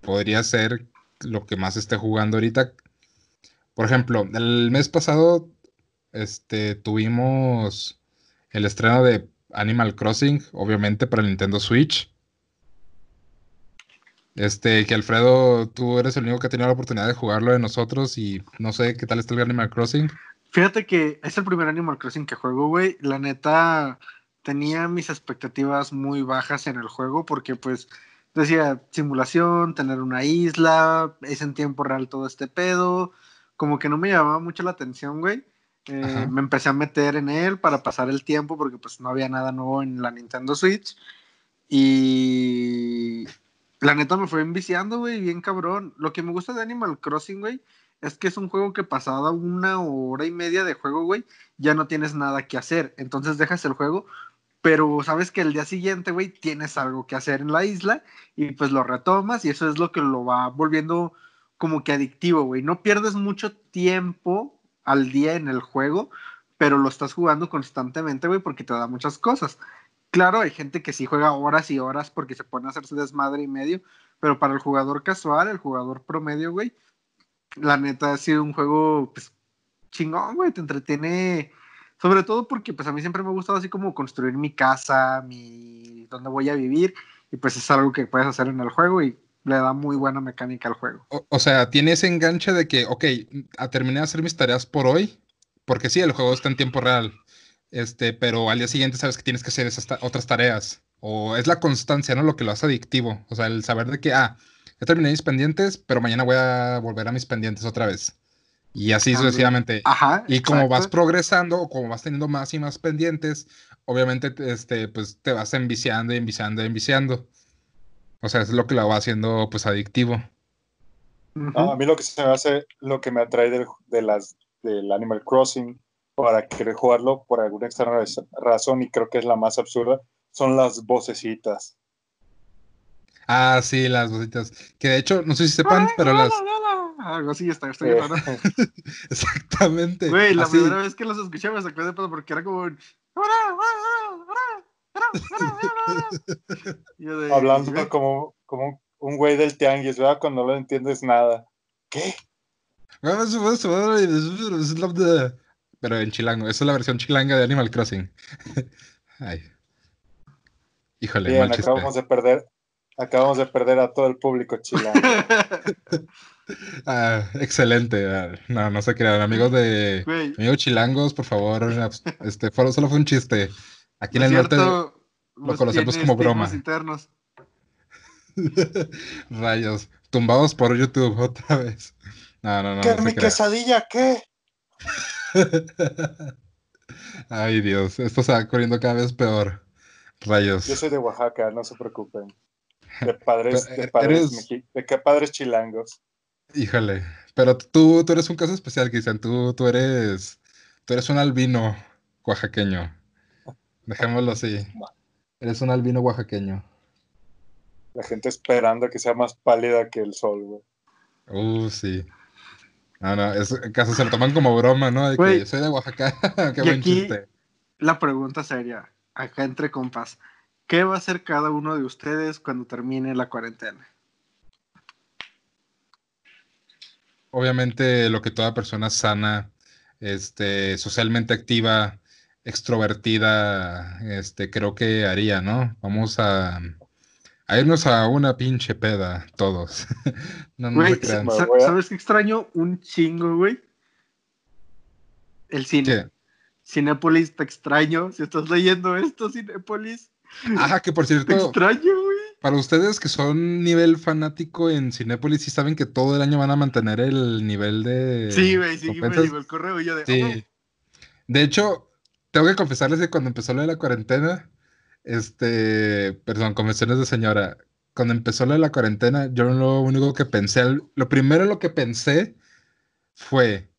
Speaker 1: podría ser lo que más esté jugando ahorita. Por ejemplo, el mes pasado este, tuvimos el estreno de Animal Crossing, obviamente para el Nintendo Switch. Este, que Alfredo, tú eres el único que ha tenido la oportunidad de jugarlo de nosotros y no sé qué tal está el Animal Crossing.
Speaker 3: Fíjate que es el primer Animal Crossing que juego, güey. La neta, tenía mis expectativas muy bajas en el juego porque pues decía simulación, tener una isla, es en tiempo real todo este pedo. Como que no me llamaba mucho la atención, güey. Eh, me empecé a meter en él para pasar el tiempo porque pues no había nada nuevo en la Nintendo Switch. Y la neta me fue enviciando, güey, bien cabrón. Lo que me gusta de Animal Crossing, güey, es que es un juego que pasada una hora y media de juego, güey, ya no tienes nada que hacer. Entonces dejas el juego, pero sabes que el día siguiente, güey, tienes algo que hacer en la isla y pues lo retomas y eso es lo que lo va volviendo como que adictivo, güey. No pierdes mucho tiempo al día en el juego, pero lo estás jugando constantemente, güey, porque te da muchas cosas. Claro, hay gente que sí juega horas y horas porque se pone a hacerse desmadre y medio, pero para el jugador casual, el jugador promedio, güey, la neta ha sido un juego, pues, chingón, güey, te entretiene, sobre todo porque, pues, a mí siempre me ha gustado así como construir mi casa, mi, donde voy a vivir, y pues es algo que puedes hacer en el juego y le da muy buena mecánica al juego.
Speaker 1: O, sea, tiene ese enganche de que, ok, a terminé de hacer mis tareas por hoy, porque sí, el juego está en tiempo real este, pero al día siguiente sabes que tienes que hacer esas otras tareas. O es la constancia, ¿no? Lo que lo hace adictivo. O sea, el saber de que, ah, ya terminé mis pendientes, pero mañana voy a volver a mis pendientes otra vez. Y así sucesivamente.
Speaker 3: Ajá.
Speaker 1: Y como vas progresando o como vas teniendo más y más pendientes, obviamente, este, pues te vas enviciando y enviciando y enviciando. O sea, es lo que lo va haciendo, pues, adictivo.
Speaker 2: a mí lo que se me hace, lo que me atrae de, de las, del Animal Crossing para querer jugarlo por alguna extraña razón y creo que es la más absurda, son las vocecitas.
Speaker 1: Ah, sí, las vocecitas. Que de hecho, no sé si sepan, pero las...
Speaker 3: Algo así está, estoy hablando.
Speaker 1: Exactamente.
Speaker 3: Güey, la primera vez que los escuché me sacó de pedo porque era como
Speaker 2: Hablando como, como un güey del tianguis, ¿verdad? Cuando no entiendes nada. ¿Qué?
Speaker 1: Pero en chilango. Esa es la versión chilanga de Animal Crossing. Ay. Híjole,
Speaker 2: Bien, acabamos de perder. Acabamos de perder a todo el público chilango.
Speaker 1: ah, excelente. Ah, no, no se crean. Amigos de amigos chilangos, por favor. Este solo fue un chiste. Aquí en el norte lo conocemos como broma. Internos. Rayos. Tumbados por YouTube otra vez. No, no, no.
Speaker 2: ¿Qué mi quesadilla qué?
Speaker 1: Ay, Dios, esto se va corriendo cada vez peor. Rayos.
Speaker 2: Yo soy de Oaxaca, no se preocupen. De padres, de padres, de qué padres chilangos.
Speaker 1: Híjole, pero tú, tú eres un caso especial, Cristian. Tú, tú eres, tú eres un albino oaxaqueño. Dejémoslo así. Eres un albino oaxaqueño.
Speaker 2: La gente esperando que sea más pálida que el sol, güey.
Speaker 1: Uh, sí. No, no, es caso se lo toman como broma, ¿no? De que soy de Oaxaca. Qué buen chiste.
Speaker 3: La pregunta seria, acá entre compas, ¿qué va a hacer cada uno de ustedes cuando termine la cuarentena?
Speaker 1: Obviamente lo que toda persona sana, este, socialmente activa, extrovertida, este, creo que haría, ¿no? Vamos a a irnos a una pinche peda, todos.
Speaker 3: no, no crean. ¿Sabes qué extraño? Un chingo, güey. El cine. ¿Qué? Cinépolis, te extraño. Si estás leyendo esto, Cinépolis.
Speaker 1: Ah, que por cierto.
Speaker 3: Te extraño, güey.
Speaker 1: Para ustedes que son nivel fanático en Cinépolis, sí saben que todo el año van a mantener el nivel de.
Speaker 3: Sí, güey, sí, me llegó el correo y yo de.
Speaker 1: Sí. De hecho, tengo que confesarles que cuando empezó lo de la cuarentena, este, perdón, convenciones de señora. Cuando empezó la, la cuarentena, yo lo único que pensé, lo primero lo que pensé fue,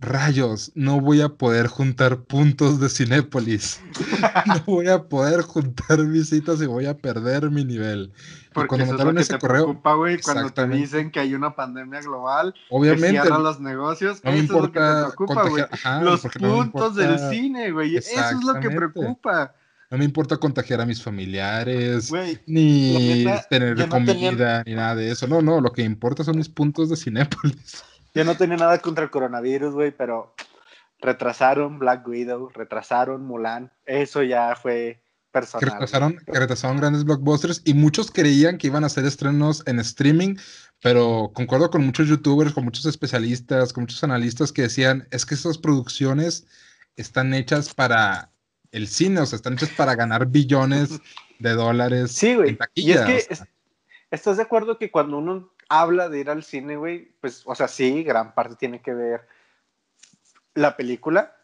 Speaker 1: rayos, no voy a poder juntar puntos de Cinépolis. no voy a poder juntar visitas y voy a perder mi nivel.
Speaker 3: Porque cuando mandaron ese correo, preocupa, güey, cuando te dicen que hay una pandemia global,
Speaker 1: obviamente
Speaker 3: que cierran los negocios,
Speaker 1: no me
Speaker 3: eso
Speaker 1: importa
Speaker 3: es lo que te preocupa, güey. Los puntos del cine, güey, eso es lo que preocupa.
Speaker 1: No me importa contagiar a mis familiares, ni tener comida, ni nada de eso. No, no, lo que importa son mis puntos de Cinépolis.
Speaker 3: Yo no tenía nada contra el coronavirus, güey, pero retrasaron Black Widow, retrasaron Mulan. Eso ya fue personal.
Speaker 1: Que retrasaron, retrasaron grandes blockbusters y muchos creían que iban a hacer estrenos en streaming, pero concuerdo con muchos youtubers, con muchos especialistas, con muchos analistas que decían, es que estas producciones están hechas para el cine, o sea, están hechas para ganar billones de dólares
Speaker 3: sí, güey. Y es que estás de acuerdo que cuando uno habla de ir al cine, güey, pues, o sea, sí, gran parte tiene que ver la película,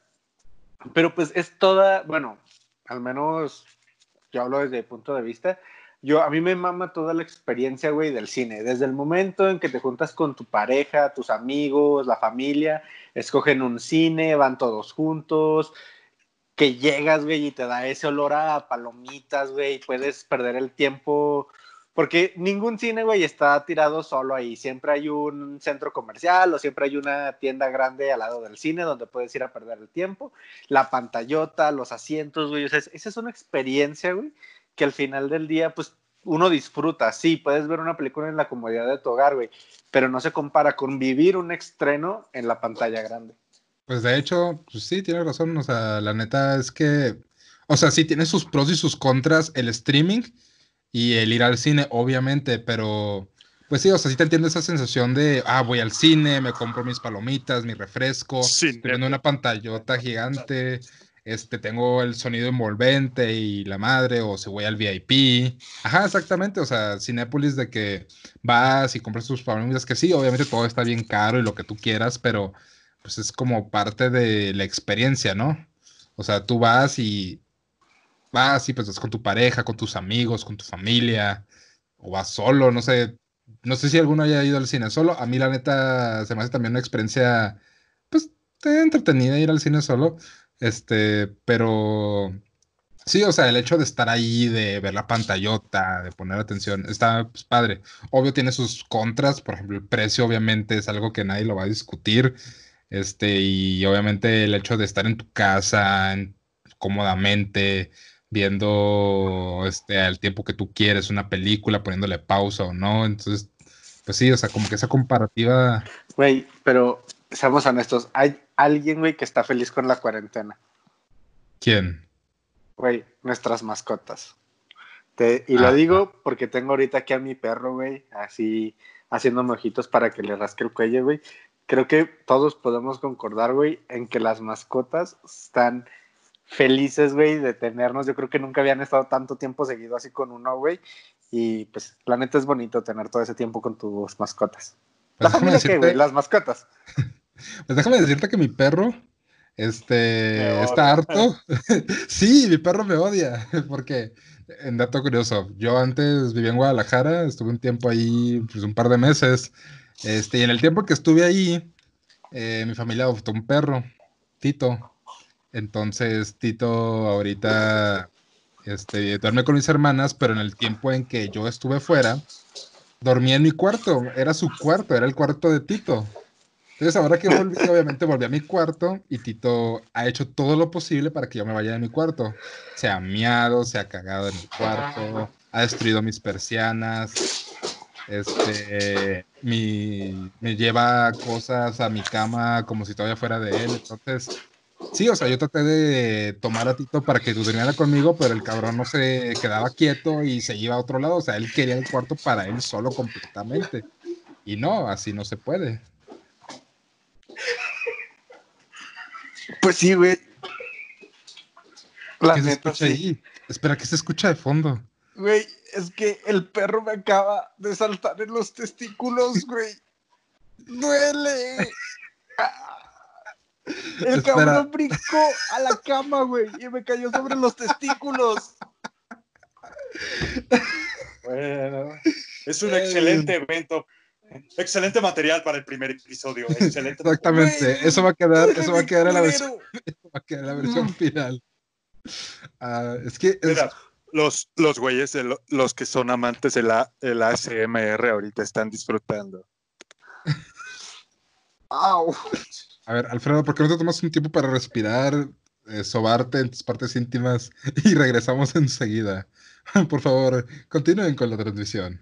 Speaker 3: pero pues es toda, bueno, al menos yo hablo desde el punto de vista, yo, a mí me mama toda la experiencia, güey, del cine. Desde el momento en que te juntas con tu pareja, tus amigos, la familia, escogen un cine, van todos juntos, que llegas, güey, y te da ese olor a palomitas, güey, puedes perder el tiempo porque ningún cine, güey, está tirado solo ahí. Siempre hay un centro comercial o siempre hay una tienda grande al lado del cine donde puedes ir a perder el tiempo. La pantallota, los asientos, güey. O esa es una experiencia, güey, que al final del día, pues, uno disfruta. Sí, puedes ver una película en la comodidad de tu hogar, güey, pero no se compara con vivir un estreno en la pantalla grande.
Speaker 1: Pues de hecho, pues sí, tienes razón. O sea, la neta es que, o sea, sí tiene sus pros y sus contras el streaming y el ir al cine, obviamente, pero pues sí, o sea, sí te entiendo esa sensación de, ah, voy al cine, me compro mis palomitas, mi refresco, tengo una pantallota gigante, este, tengo el sonido envolvente y la madre, o si voy al VIP. Ajá, exactamente, o sea, Cinépolis de que vas y compras tus palomitas, que sí, obviamente todo está bien caro y lo que tú quieras, pero pues es como parte de la experiencia, ¿no? O sea, tú vas y vas y pues vas con tu pareja, con tus amigos, con tu familia, o vas solo, no sé, no sé si alguno haya ido al cine solo. A mí la neta se me hace también una experiencia, pues, entretenida ir al cine solo, este, pero sí, o sea, el hecho de estar ahí, de ver la pantallota, de poner atención, está pues, padre. Obvio tiene sus contras, por ejemplo, el precio obviamente es algo que nadie lo va a discutir. Este, y obviamente el hecho de estar en tu casa cómodamente, viendo este, al tiempo que tú quieres una película, poniéndole pausa o no. Entonces, pues sí, o sea, como que esa comparativa.
Speaker 3: Güey, pero seamos honestos, hay alguien, güey, que está feliz con la cuarentena.
Speaker 1: ¿Quién?
Speaker 3: Güey, nuestras mascotas. y lo ah, digo ah. porque tengo ahorita aquí a mi perro, güey, así haciéndome ojitos para que le rasque el cuello, güey. Creo que todos podemos concordar, güey, en que las mascotas están felices, güey, de tenernos. Yo creo que nunca habían estado tanto tiempo seguido así con uno, güey. Y pues, la neta es bonito tener todo ese tiempo con tus mascotas.
Speaker 1: Pues ¿La familia
Speaker 3: qué, güey? Las mascotas.
Speaker 1: pues déjame decirte que mi perro, este, está harto. sí, mi perro me odia, porque, en dato curioso, yo antes vivía en Guadalajara, estuve un tiempo ahí, pues un par de meses, este, y en el tiempo que estuve ahí, eh, mi familia adoptó un perro, Tito, entonces, Tito ahorita este, duerme con mis hermanas, pero en el tiempo en que yo estuve fuera, dormía en mi cuarto. Era su cuarto, era el cuarto de Tito. Entonces, ahora que volví, obviamente volví a mi cuarto y Tito ha hecho todo lo posible para que yo me vaya de mi cuarto. Se ha miado, se ha cagado en mi cuarto, ha destruido mis persianas, este, me lleva cosas a mi cama como si todavía fuera de él. Entonces, Sí, o sea, yo traté de tomar a Tito para que durmiera conmigo, pero el cabrón no se quedaba quieto y se iba a otro lado. O sea, él quería el cuarto para él solo completamente. Y no, así no se puede.
Speaker 3: Pues sí, güey.
Speaker 1: La ¿Qué se escucha ahí? Espera, ¿qué se escucha de fondo?
Speaker 3: Güey, es que el perro me acaba de saltar en los testículos, güey. ¡Duele! El cabrón brincó a la cama, güey, y me cayó sobre los testículos.
Speaker 2: Bueno, es un excelente evento Excelente material para el primer episodio. Excelente
Speaker 1: Exactamente. Eso va a quedar, eso va a quedar en la versión, va a quedar la versión final. Ah, es que
Speaker 2: los, los güeyes, los que son amantes de la, el ASMR ahorita están disfrutando.
Speaker 1: A ver, Alfredo, ¿por qué no te tomas un tiempo para respirar, eh, sobarte en tus partes íntimas y regresamos enseguida? Por favor, continúen con la transmisión.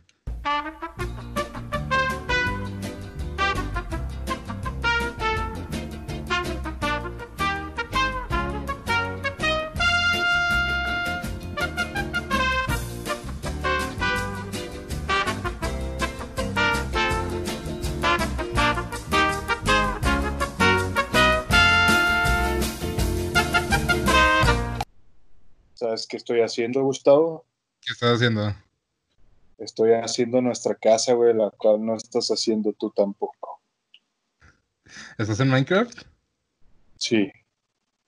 Speaker 2: Estoy haciendo, Gustavo?
Speaker 1: ¿Qué estás haciendo?
Speaker 2: Estoy haciendo nuestra casa, güey, la cual no estás haciendo tú tampoco.
Speaker 1: ¿Estás en Minecraft?
Speaker 2: Sí.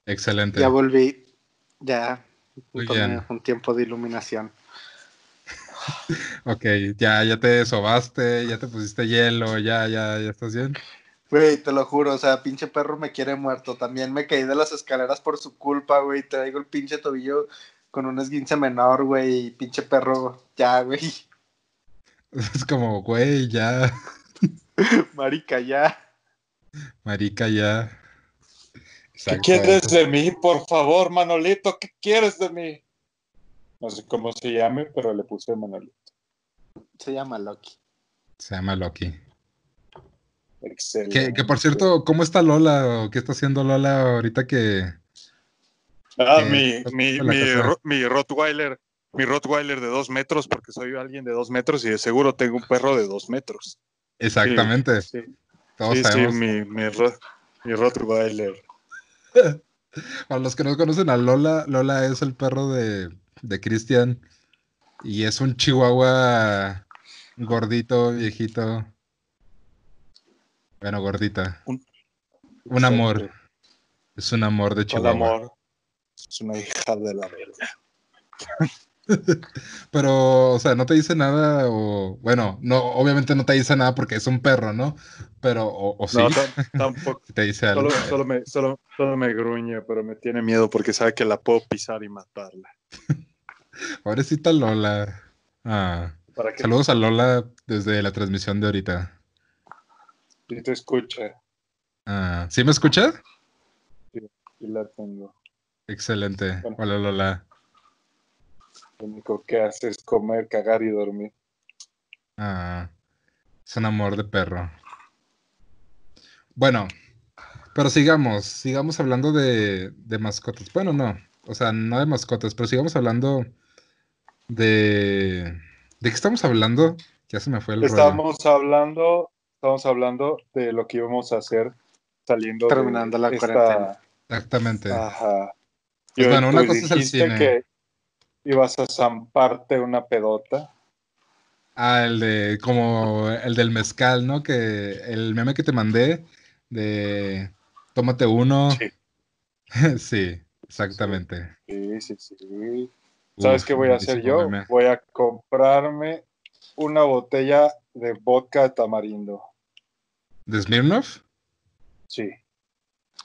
Speaker 1: Excelente.
Speaker 3: Ya volví. Ya. Muy un tiempo de iluminación.
Speaker 1: ok, ya, ya te sobaste, ya te pusiste hielo, ya, ya, ya estás bien.
Speaker 3: Güey, te lo juro, o sea, pinche perro me quiere muerto. También me caí de las escaleras por su culpa, güey. Traigo el pinche tobillo con un esguince menor, güey. Pinche perro, ya, güey.
Speaker 1: Es como, güey, ya.
Speaker 3: Marica, ya.
Speaker 1: Marica, ya.
Speaker 2: ¿Qué quieres de mí, por favor, Manolito? ¿Qué quieres de mí? No sé cómo se llame, pero le puse Manolito.
Speaker 3: Se llama Loki.
Speaker 1: Se llama Loki.
Speaker 2: Excelente.
Speaker 1: Que, por cierto, ¿cómo está Lola? ¿O qué está haciendo Lola ahorita que.
Speaker 2: Ah, mi, mi, mi, Rottweiler. Mi Rottweiler de dos metros, porque soy alguien de dos metros y de seguro tengo un perro de dos metros.
Speaker 1: Exactamente.
Speaker 2: Sí, sí. sí, mi, mi, mi Rottweiler.
Speaker 1: Para los que no conocen a Lola, Lola es el perro de, de Cristian y es un chihuahua gordito, viejito. Bueno, gordita. Un, amor. Es un amor de chihuahua.
Speaker 2: amor. Es una hija de la verga.
Speaker 1: Pero, o sea, no te dice nada, o bueno, no, obviamente no te dice nada porque es un perro, ¿no? Pero, o, sí.
Speaker 2: No, tampoco. te dice algo. Solo, me, solo, me gruñe, pero me tiene miedo porque sabe que la puedo pisar y matarla.
Speaker 1: Pobrecita Lola. Ah. Saludos a Lola desde la transmisión de ahorita.
Speaker 2: Sí te escucha.
Speaker 1: Ah, ¿Sí me escucha?
Speaker 2: Sí, sí la tengo.
Speaker 1: Excelente. Hola, Lola.
Speaker 2: Lo único que hace es comer, cagar y dormir.
Speaker 1: Ah, es un amor de perro. Bueno, pero sigamos, sigamos hablando de, de mascotas. Bueno, no, o sea, no de mascotas, pero sigamos hablando de... ¿De qué estamos hablando? Ya se me fue el
Speaker 2: Estamos hablando estamos hablando de lo que íbamos a hacer saliendo
Speaker 3: terminando la cuarentena.
Speaker 1: Exactamente.
Speaker 2: Ajá.
Speaker 1: Pues bueno, una cosa es el cine. que
Speaker 2: ibas a zamparte una pedota.
Speaker 1: Ah, el de como el del mezcal, ¿no? Que el meme que te mandé de tómate uno. Sí. sí, exactamente.
Speaker 2: Sí, sí, sí. ¿Sabes qué voy a hacer yo? Voy a comprarme una botella de vodka de tamarindo.
Speaker 1: ¿De Smirnoff?
Speaker 2: Sí.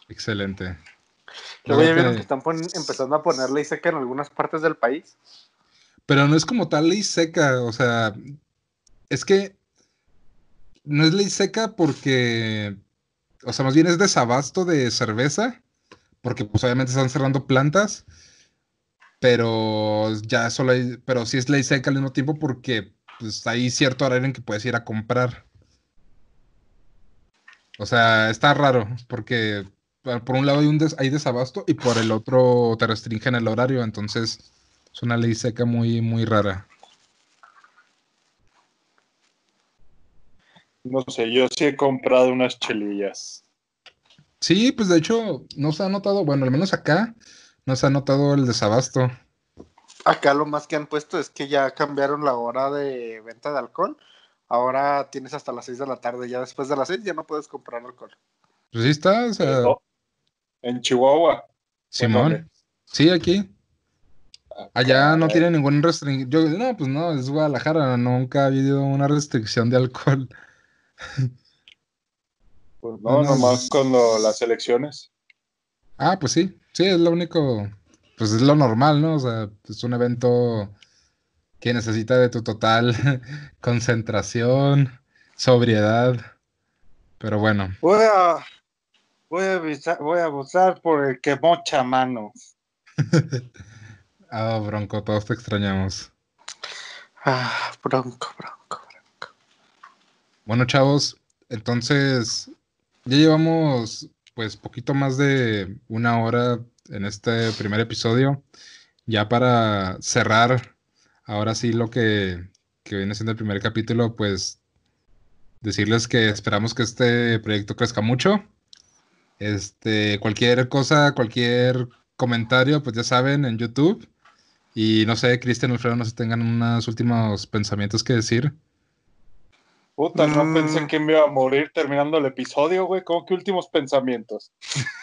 Speaker 1: Excelente.
Speaker 3: Luego ya vieron que están empezando a poner ley seca en algunas partes del país.
Speaker 1: Pero no es como tal ley seca, o sea, es que no es ley seca porque, o sea, más bien es desabasto de cerveza, porque pues obviamente están cerrando plantas, pero ya solo hay, pero sí es ley seca al mismo tiempo porque pues hay cierto horario en que puedes ir a comprar. O sea, está raro, porque por un lado hay, un hay desabasto y por el otro te restringen el horario, entonces es una ley seca muy, muy rara.
Speaker 2: No sé, yo sí he comprado unas chelillas.
Speaker 1: Sí, pues de hecho no se ha notado, bueno, al menos acá no se ha notado el desabasto.
Speaker 3: Acá lo más que han puesto es que ya cambiaron la hora de venta de alcohol ahora tienes hasta las 6 de la tarde, ya después de las 6 ya no puedes comprar alcohol.
Speaker 1: Pues sí está, o sea...
Speaker 2: En Chihuahua.
Speaker 1: Simón. Sí, aquí. Allá no tiene ningún restricción. No, pues no, es Guadalajara, nunca ha habido una restricción de alcohol.
Speaker 2: Pues no, nomás con las elecciones.
Speaker 1: Ah, pues sí, sí, es lo único, pues es lo normal, ¿no? O sea, es un evento que necesita de tu total concentración, sobriedad, pero bueno.
Speaker 3: Voy a, voy a, voy a votar por el que mocha mano.
Speaker 1: ah, Bronco, todos te extrañamos.
Speaker 3: Ah, Bronco, Bronco, Bronco.
Speaker 1: Bueno, chavos, entonces ya llevamos pues poquito más de una hora en este primer episodio. Ya para cerrar, ahora sí lo que, que viene siendo el primer capítulo, pues decirles que esperamos que este proyecto crezca mucho. Este, cualquier cosa, cualquier comentario, pues ya saben, en YouTube. Y no sé, Cristian Alfredo, no sé si tengan unos últimos pensamientos que decir.
Speaker 2: Puta, no mm. pensé que me iba a morir terminando el episodio, güey. ¿Cómo que últimos pensamientos?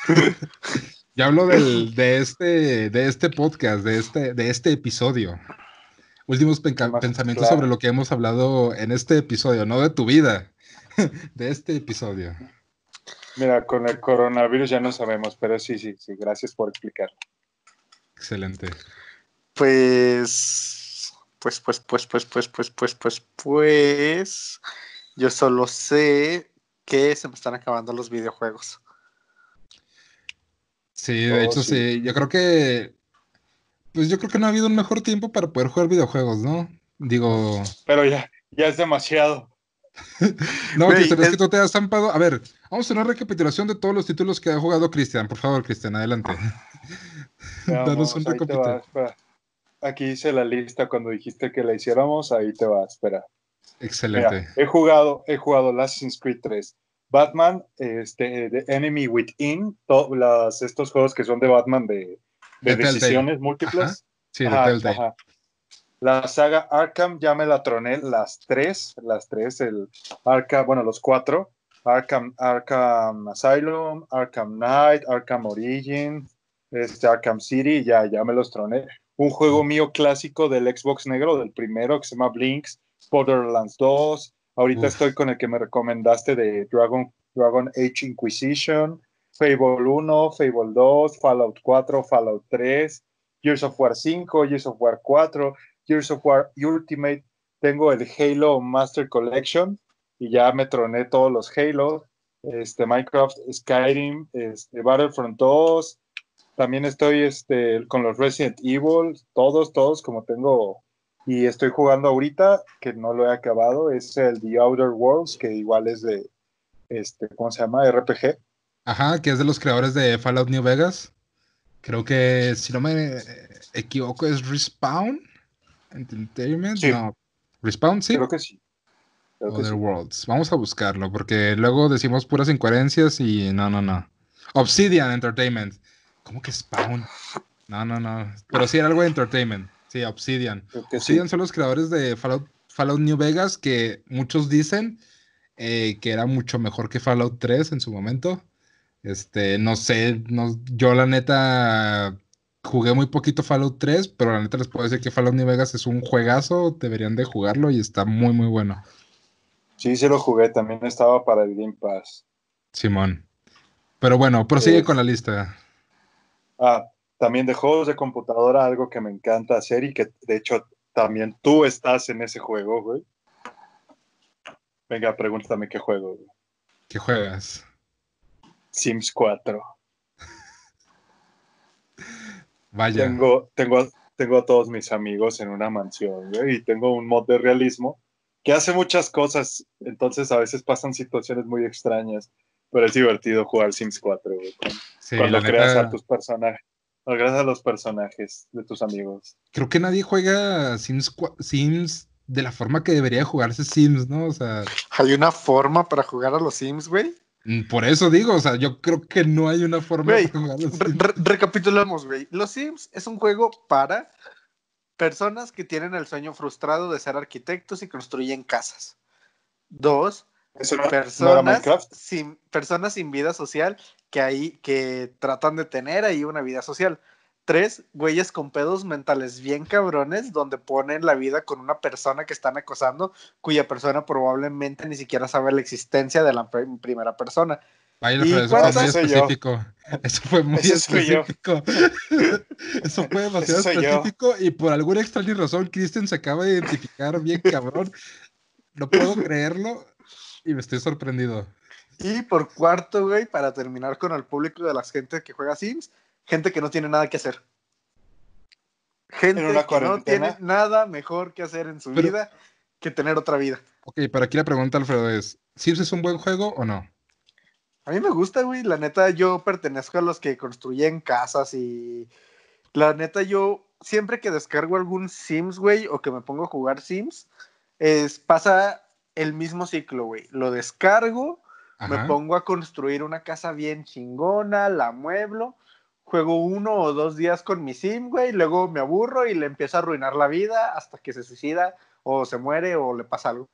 Speaker 1: ya hablo de, este, de este podcast, de este, de este episodio. Últimos pensamientos sobre lo que hemos hablado en este episodio, no de tu vida, de este episodio.
Speaker 2: Mira, con el coronavirus ya no sabemos, pero sí, sí, sí, gracias por explicar.
Speaker 1: Excelente.
Speaker 3: Pues, pues, pues, pues, pues, pues, pues, pues, pues, pues, yo solo sé que se me están acabando los videojuegos.
Speaker 1: Sí, de hecho oh, sí. Yo creo que. Pues yo creo que no ha habido un mejor tiempo para poder jugar videojuegos, ¿no? Digo.
Speaker 2: Pero ya, ya es demasiado.
Speaker 1: no, Cristian, es... que tú te has zampado. A ver, vamos a una recapitulación de todos los títulos que ha jugado Cristian. Por favor, Cristian, adelante.
Speaker 2: Danos un recapitulado. Aquí hice la lista cuando dijiste que la hiciéramos, ahí te va, espera.
Speaker 1: Excelente.
Speaker 2: he jugado, he jugado Assassin's Creed 3, Batman, este, The Enemy Within, todos estos juegos que son de Batman de, decisiones múltiples.
Speaker 1: Sí, de
Speaker 2: La saga Arkham ya me la troné las tres, las tres, el Arkham, bueno, los cuatro. Arkham, Arkham Asylum, Arkham Knight, Arkham Origin, este Arkham City, ya, ya me los troné. Un juego mío clásico del Xbox negro, del primero, que se llama Blinks, Borderlands 2. Ahorita estoy con el que me recomendaste de Dragon, Dragon Age Inquisition, Fable 1, Fable 2, Fallout 4, Fallout 3, Gears of War 5, Gears of War 4, Gears of War Ultimate. Tengo el Halo Master Collection y ya me troné todos los Halo. Este, Minecraft, Skyrim, este, Battlefront 2. También estoy este, con los Resident Evil, todos, todos, como tengo y estoy jugando ahorita, que no lo he acabado, es el The Outer Worlds, que igual es de, este, ¿cómo se llama? RPG.
Speaker 1: Ajá, que es de los creadores de Fallout New Vegas. Creo que, si no me equivoco, es Respawn Entertainment. No, Respawn, sí.
Speaker 2: Creo que sí.
Speaker 1: Outer Worlds. Vamos a buscarlo, porque luego decimos puras incoherencias y no, no, no. Obsidian Entertainment. ¿Cómo que Spawn? No, no, no. Pero sí era algo de Entertainment. Sí, Obsidian. Obsidian son los creadores de Fallout, New Vegas, que muchos dicen eh, que era mucho mejor que Fallout 3 en su momento. Este, no sé, no, yo la neta jugué muy poquito Fallout 3, pero la neta les puedo decir que Fallout New Vegas es un juegazo, deberían de jugarlo y está muy, muy bueno.
Speaker 2: Sí, sí lo jugué, también estaba para el Game Pass.
Speaker 1: Simón. Pero bueno, prosigue con la lista.
Speaker 2: Ah, también de juegos de computadora, algo que me encanta hacer y que de hecho también tú estás en ese juego, güey. Venga, pregúntame qué juego, güey.
Speaker 1: ¿Qué juegas?
Speaker 2: Sims 4.
Speaker 1: Vaya.
Speaker 2: Tengo, tengo, tengo a todos mis amigos en una mansión, güey, y tengo un mod de realismo que hace muchas cosas, entonces a veces pasan situaciones muy extrañas, pero es divertido jugar Sims 4, güey. Cuando, creas a tus personajes gracias a los personajes de tus amigos.
Speaker 1: Creo que nadie juega Sims, Sims de la forma que debería jugarse Sims, ¿no? O sea.
Speaker 3: ¿Hay una forma para jugar a los Sims, güey?
Speaker 1: Mm, por eso digo, o sea, yo creo que no hay una forma para jugar a los Sims.
Speaker 3: recapitulamos, güey. Los Sims es un juego para personas que tienen el sueño frustrado de ser arquitectos y construyen casas. Dos, personas, sin, personas sin vida social que, ahí, que tratan de tener ahí una vida social. tres güeyes con pedos mentales bien cabrones, donde ponen la vida con una persona que están acosando, cuya persona probablemente ni siquiera sabe la existencia de la primera persona.
Speaker 1: Vaya, eso fue muy específico. Eso fue muy específico. Eso fue demasiado específico y por alguna extraña razón Kristen se acaba de identificar bien cabrón. No puedo creerlo y me estoy sorprendido.
Speaker 3: Y por cuarto, güey, para terminar con el público de la gente que juega Sims, gente que no tiene nada que hacer. Gente que no tiene nada mejor que hacer en su vida que tener otra vida.
Speaker 1: Ok, pero aquí la pregunta, Alfredo, es: ¿Sims es un buen juego o no?
Speaker 3: A mí me gusta, güey. La neta, yo pertenezco a los que construyen casas y. La neta, yo siempre que descargo algún Sims, güey, o que me pongo a jugar Sims, es, pasa el mismo ciclo, güey. Lo descargo, me pongo a construir una casa bien chingona, la mueblo, juego uno o dos días con mi sim, güey, luego me aburro y le empiezo a arruinar la vida hasta que se suicida o se muere o le pasa algo.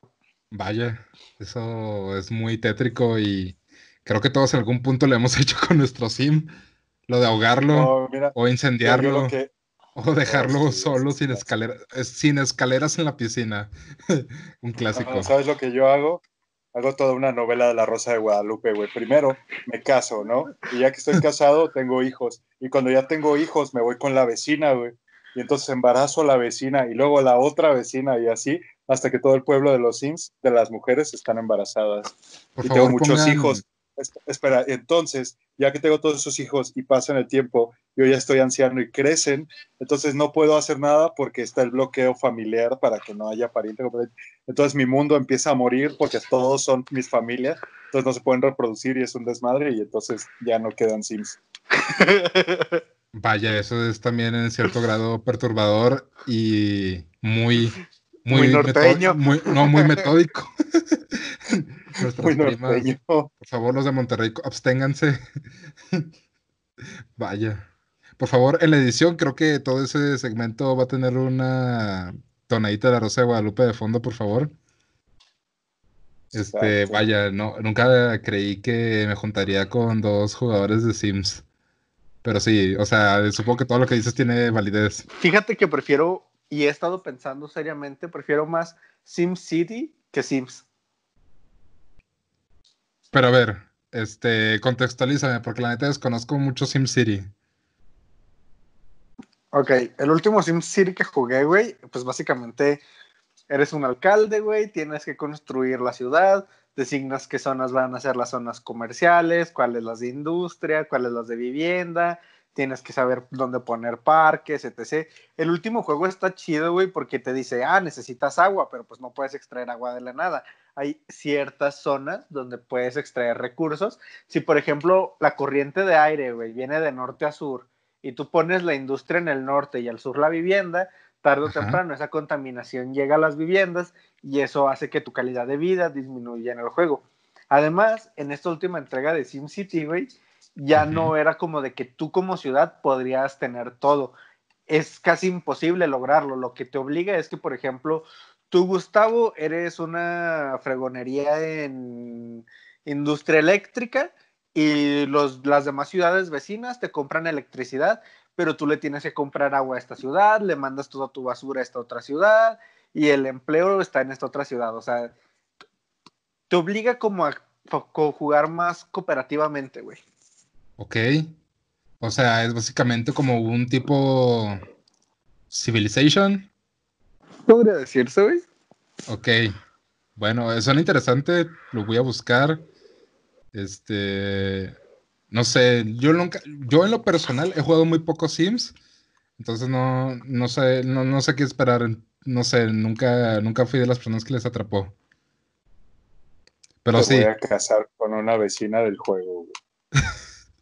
Speaker 1: Vaya, eso es muy tétrico y creo que todos en algún punto le hemos hecho con nuestro sim. Lo de ahogarlo o incendiarlo. O dejarlo solo sin, escalera, sin escaleras en la piscina. Un clásico.
Speaker 2: ¿Sabes lo que yo hago? hago toda una novela de la Rosa de Guadalupe, güey. Primero me caso, ¿no? Y ya que estoy casado, tengo hijos. Y cuando ya tengo hijos, me voy con la vecina, güey. Y entonces embarazo a la vecina y luego a la otra vecina y así hasta que todo el pueblo de los Sims, de las mujeres, están embarazadas. y tengo muchos hijos. Espera, entonces, ya que tengo todos esos hijos y pasan el tiempo, yo ya estoy anciano y crecen, entonces no puedo hacer nada porque está el bloqueo familiar para que no haya pariente. Entonces mi mundo empieza a morir porque todos son mis familias, entonces no se pueden reproducir y es un desmadre y entonces ya no quedan Sims.
Speaker 1: Vaya, eso es también en cierto grado perturbador y muy
Speaker 3: muy, norteño.
Speaker 1: no, muy metódico. muy norteño. por favor, los de Monterrey, absténganse. Vaya. Por favor, en la edición creo que todo ese segmento va a tener una tonadita de la Rosa de Guadalupe de fondo, por favor. Este, vaya, no, nunca creí que me juntaría con dos jugadores de Sims. Pero sí, o sea, supongo que todo lo que dices tiene validez.
Speaker 3: Fíjate que prefiero y he estado pensando seriamente, prefiero más SimCity que Sims.
Speaker 1: Pero a ver, este, contextualízame, porque la neta desconozco mucho SimCity.
Speaker 3: Ok, el último SimCity que jugué, güey, pues básicamente eres un alcalde, güey, tienes que construir la ciudad, designas qué zonas van a ser las zonas comerciales, cuáles las de industria, cuáles las de vivienda, tienes que saber dónde poner parques, etc. El último juego está chido, güey, porque te dice, ah, necesitas agua, pero pues no puedes extraer agua de la nada. Hay ciertas zonas donde puedes extraer recursos. Si, por ejemplo, la corriente de aire, güey, viene de norte a sur y tú pones la industria en el norte y al sur la vivienda, tarde o temprano esa contaminación llega a las viviendas y eso hace que tu calidad de vida disminuya en el juego. Además, en esta última entrega de SimCity, güey, ya no era como de que tú como ciudad podrías tener todo. Es casi imposible lograrlo. Lo que te obliga es que, por ejemplo, tú, Gustavo, eres una fregonería en industria eléctrica y los, las demás ciudades vecinas te compran electricidad, pero tú le tienes que comprar agua a esta ciudad, le mandas toda tu basura a esta otra ciudad y el empleo está en esta otra ciudad. O sea, te obliga como a jugar más cooperativamente, güey.
Speaker 1: Ok. O sea, es básicamente como un tipo Civilization.
Speaker 3: Podría decirse, güey.
Speaker 1: Ok. Bueno, suena interesante, lo voy a buscar. Este, no sé, yo nunca, yo en lo personal he jugado muy pocos Sims, entonces no, no sé, no, sé qué esperar. No sé, nunca, nunca fui de las personas que les atrapó.
Speaker 2: Pero sí. Voy a casar con una vecina del juego. Güey.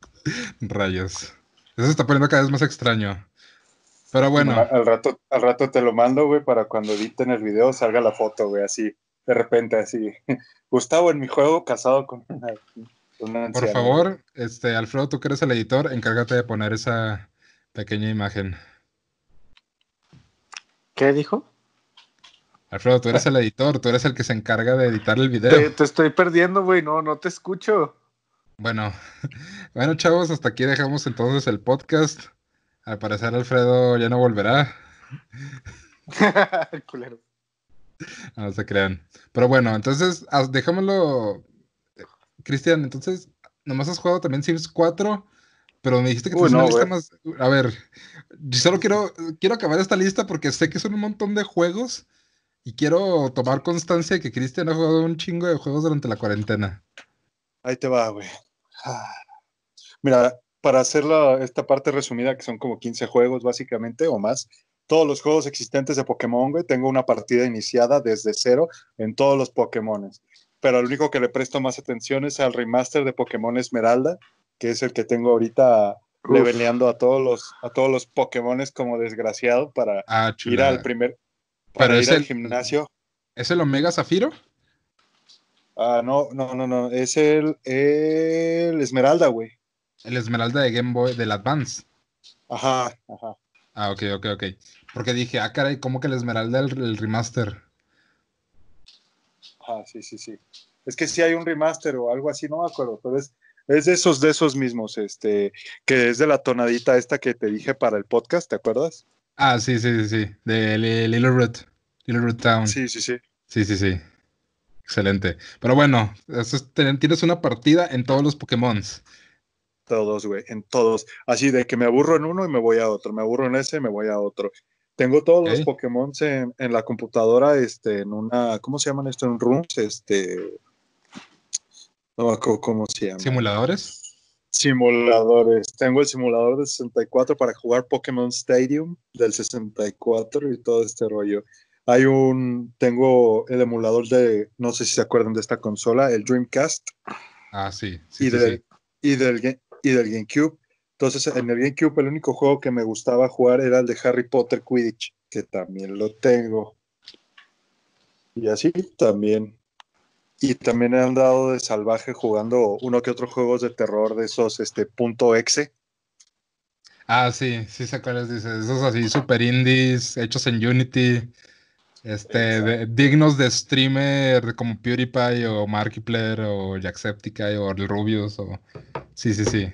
Speaker 1: Rayos. Eso se está poniendo cada vez más extraño. Pero bueno.
Speaker 2: Al rato, al rato te lo mando, güey, para cuando editen el video salga la foto, güey, así, de repente, así. Gustavo en mi juego casado con
Speaker 1: una, Por favor, este, Alfredo, tú que eres el editor, encárgate de poner esa pequeña imagen.
Speaker 3: ¿Qué dijo?
Speaker 1: Alfredo, tú eres el editor, tú eres el que se encarga de editar el video.
Speaker 3: te estoy perdiendo, güey, no, no te escucho.
Speaker 1: Bueno, bueno, chavos, hasta aquí dejamos entonces el podcast. Al parecer Alfredo ya no volverá.
Speaker 3: Culero.
Speaker 1: No se crean. Pero bueno, entonces, déjamelo. Cristian, entonces, nomás has jugado también Sims 4, pero me dijiste que tienes una lista más. A ver, yo solo quiero, quiero acabar esta lista porque sé que son un montón de juegos y quiero tomar constancia de que Cristian ha jugado un chingo de juegos durante la cuarentena.
Speaker 2: Ahí te va, güey. Ah. Mira, para hacer esta parte resumida, que son como 15 juegos básicamente o más, todos los juegos existentes de Pokémon, güey, tengo una partida iniciada desde cero en todos los Pokémon. Pero el único que le presto más atención es al remaster de Pokémon Esmeralda, que es el que tengo ahorita leveleando a todos los a todos los Pokémones como desgraciado para ah, ir al primer para ir al gimnasio.
Speaker 1: ¿Es el Omega Zafiro?
Speaker 2: Ah, no, no, no, no. Es el, el Esmeralda, güey.
Speaker 1: El Esmeralda de Game Boy, del Advance.
Speaker 2: Ajá, ajá.
Speaker 1: Ah, ok, ok, ok. Porque dije, ah, caray, ¿cómo que el Esmeralda el, remaster?
Speaker 2: Ah, sí, sí, sí. Es que sí hay un remaster o algo así, no me acuerdo, pero es, es de esos, de esos mismos, este, que es de la tonadita esta que te dije para el podcast, ¿te acuerdas?
Speaker 1: Ah, sí, sí, sí, sí. De Little Root. Little Root Town.
Speaker 2: Sí, sí, sí.
Speaker 1: Sí, sí, sí. Excelente. Pero bueno, tienes una partida en todos los Pokémon.
Speaker 2: Todos, güey, en todos. Así de que me aburro en uno y me voy a otro. Me aburro en ese y me voy a otro. Tengo todos los Pokémon en, en, la computadora, este, en una, ¿cómo se llaman esto? En rooms, este. No cómo se llama.
Speaker 1: ¿Simuladores?
Speaker 2: Simuladores. Tengo el simulador de 64 para jugar Pokémon Stadium del 64 y todo este rollo. Hay un, tengo el emulador de, no sé si se acuerdan de esta consola, el Dreamcast.
Speaker 1: Ah, sí.
Speaker 2: y, del, Y, del, y del GameCube. Entonces, en el GameCube, el único juego que me gustaba jugar era el de Harry Potter Quidditch, que también lo tengo. Y así también. Y también he andado de salvaje jugando uno que otro juegos de terror de esos, este, punto exe.
Speaker 1: Ah, sí, sí sé cuáles dices. Esos así super indies, hechos en Unity. Este, dignos de streamer como PewDiePie o Markiplier o Jacksepticeye o el Rubius o... Sí, sí, sí.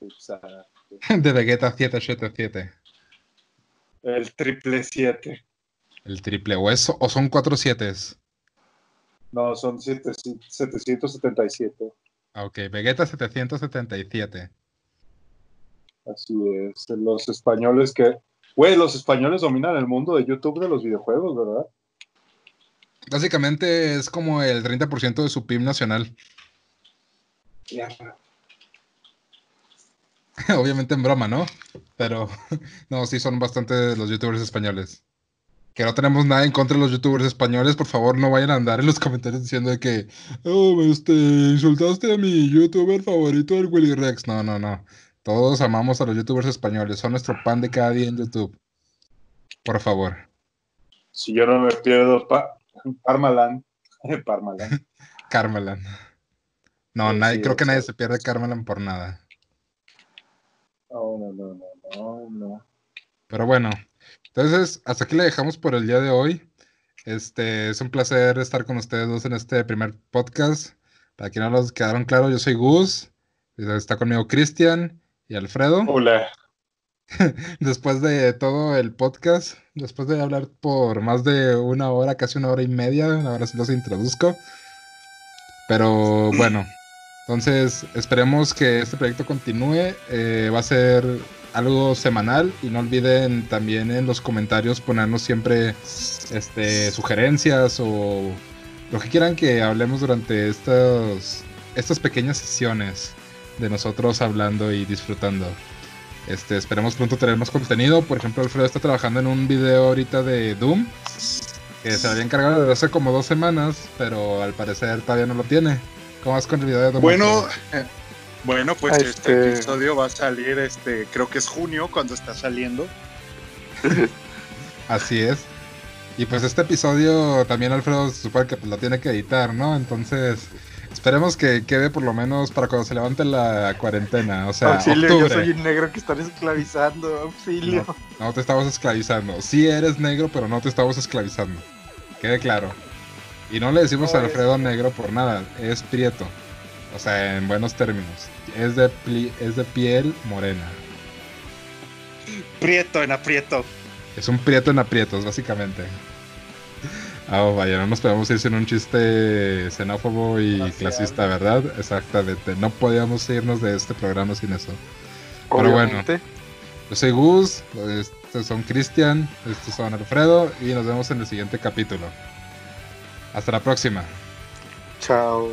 Speaker 1: De Vegeta 777.
Speaker 2: El triple 7.
Speaker 1: El triple, o, eso, o son cuatro 7
Speaker 2: No, son 777.
Speaker 1: Ah, ok, Vegeta 777.
Speaker 2: Así es, los españoles que Güey, los españoles dominan el mundo de YouTube de los videojuegos, ¿verdad?
Speaker 1: Básicamente es como el 30% de su PIB nacional. Obviamente en broma, ¿no? Pero no, sí son bastante los youtubers españoles. Que no tenemos nada en contra de los youtubers españoles, por favor no vayan a andar en los comentarios diciendo de que, oh, este, insultaste a mi youtuber favorito, el Willy Rex. No, no, no. Todos amamos a los youtubers españoles, son nuestro pan de cada día en YouTube. Por favor.
Speaker 2: Si yo no me pierdo Parmalan.
Speaker 1: Parmalan. Carmelan. No, nadie, creo que nadie se pierde Carmelan por nada.
Speaker 2: No, no, no, no, no,
Speaker 1: Pero bueno, entonces hasta aquí le dejamos por el día de hoy. Este es un placer estar con ustedes dos en este primer podcast. Para quienes no los quedaron claros, yo soy Gus. Está conmigo Cristian y Alfredo.
Speaker 2: Hola.
Speaker 1: después de todo el podcast, después de hablar por más de una hora, casi una hora y media, ahora sí los introduzco. Pero bueno, entonces esperemos que este proyecto continúe. Eh, va a ser algo semanal y no olviden también en los comentarios ponernos siempre este, sugerencias o lo que quieran que hablemos durante estos, estas pequeñas sesiones de nosotros hablando y disfrutando. Este, esperemos pronto tener más contenido. Por ejemplo, Alfredo está trabajando en un video ahorita de Doom. Que se había encargado desde hace como dos semanas, pero al parecer todavía no lo tiene. ¿Cómo vas con el video de Doom?
Speaker 2: Bueno, eh, bueno pues este... este... episodio va a salir, este, creo que es junio cuando está saliendo.
Speaker 1: Así es. Y pues este episodio también Alfredo se supone que pues, lo tiene que editar, ¿no? Entonces, Esperemos que quede por lo menos para cuando se levante la cuarentena. O sea,
Speaker 3: auxilio, yo soy un negro que están esclavizando. Auxilio.
Speaker 1: No, te estamos esclavizando. Sí eres negro, pero no te estamos esclavizando. Quede claro. Y no le decimos a Alfredo negro por nada. Es prieto. O sea, en buenos términos. Es de, es de piel morena.
Speaker 2: Prieto en aprieto.
Speaker 1: Es un prieto en aprietos, básicamente. Ah, vaya, no nos podemos ir sin un chiste xenófobo y clasista, ¿verdad? Exactamente. No podíamos irnos de este programa sin eso. Pero bueno. Yo soy Gus, estos son Cristian, estos son Alfredo y nos vemos en el siguiente capítulo. Hasta la próxima.
Speaker 3: Chao.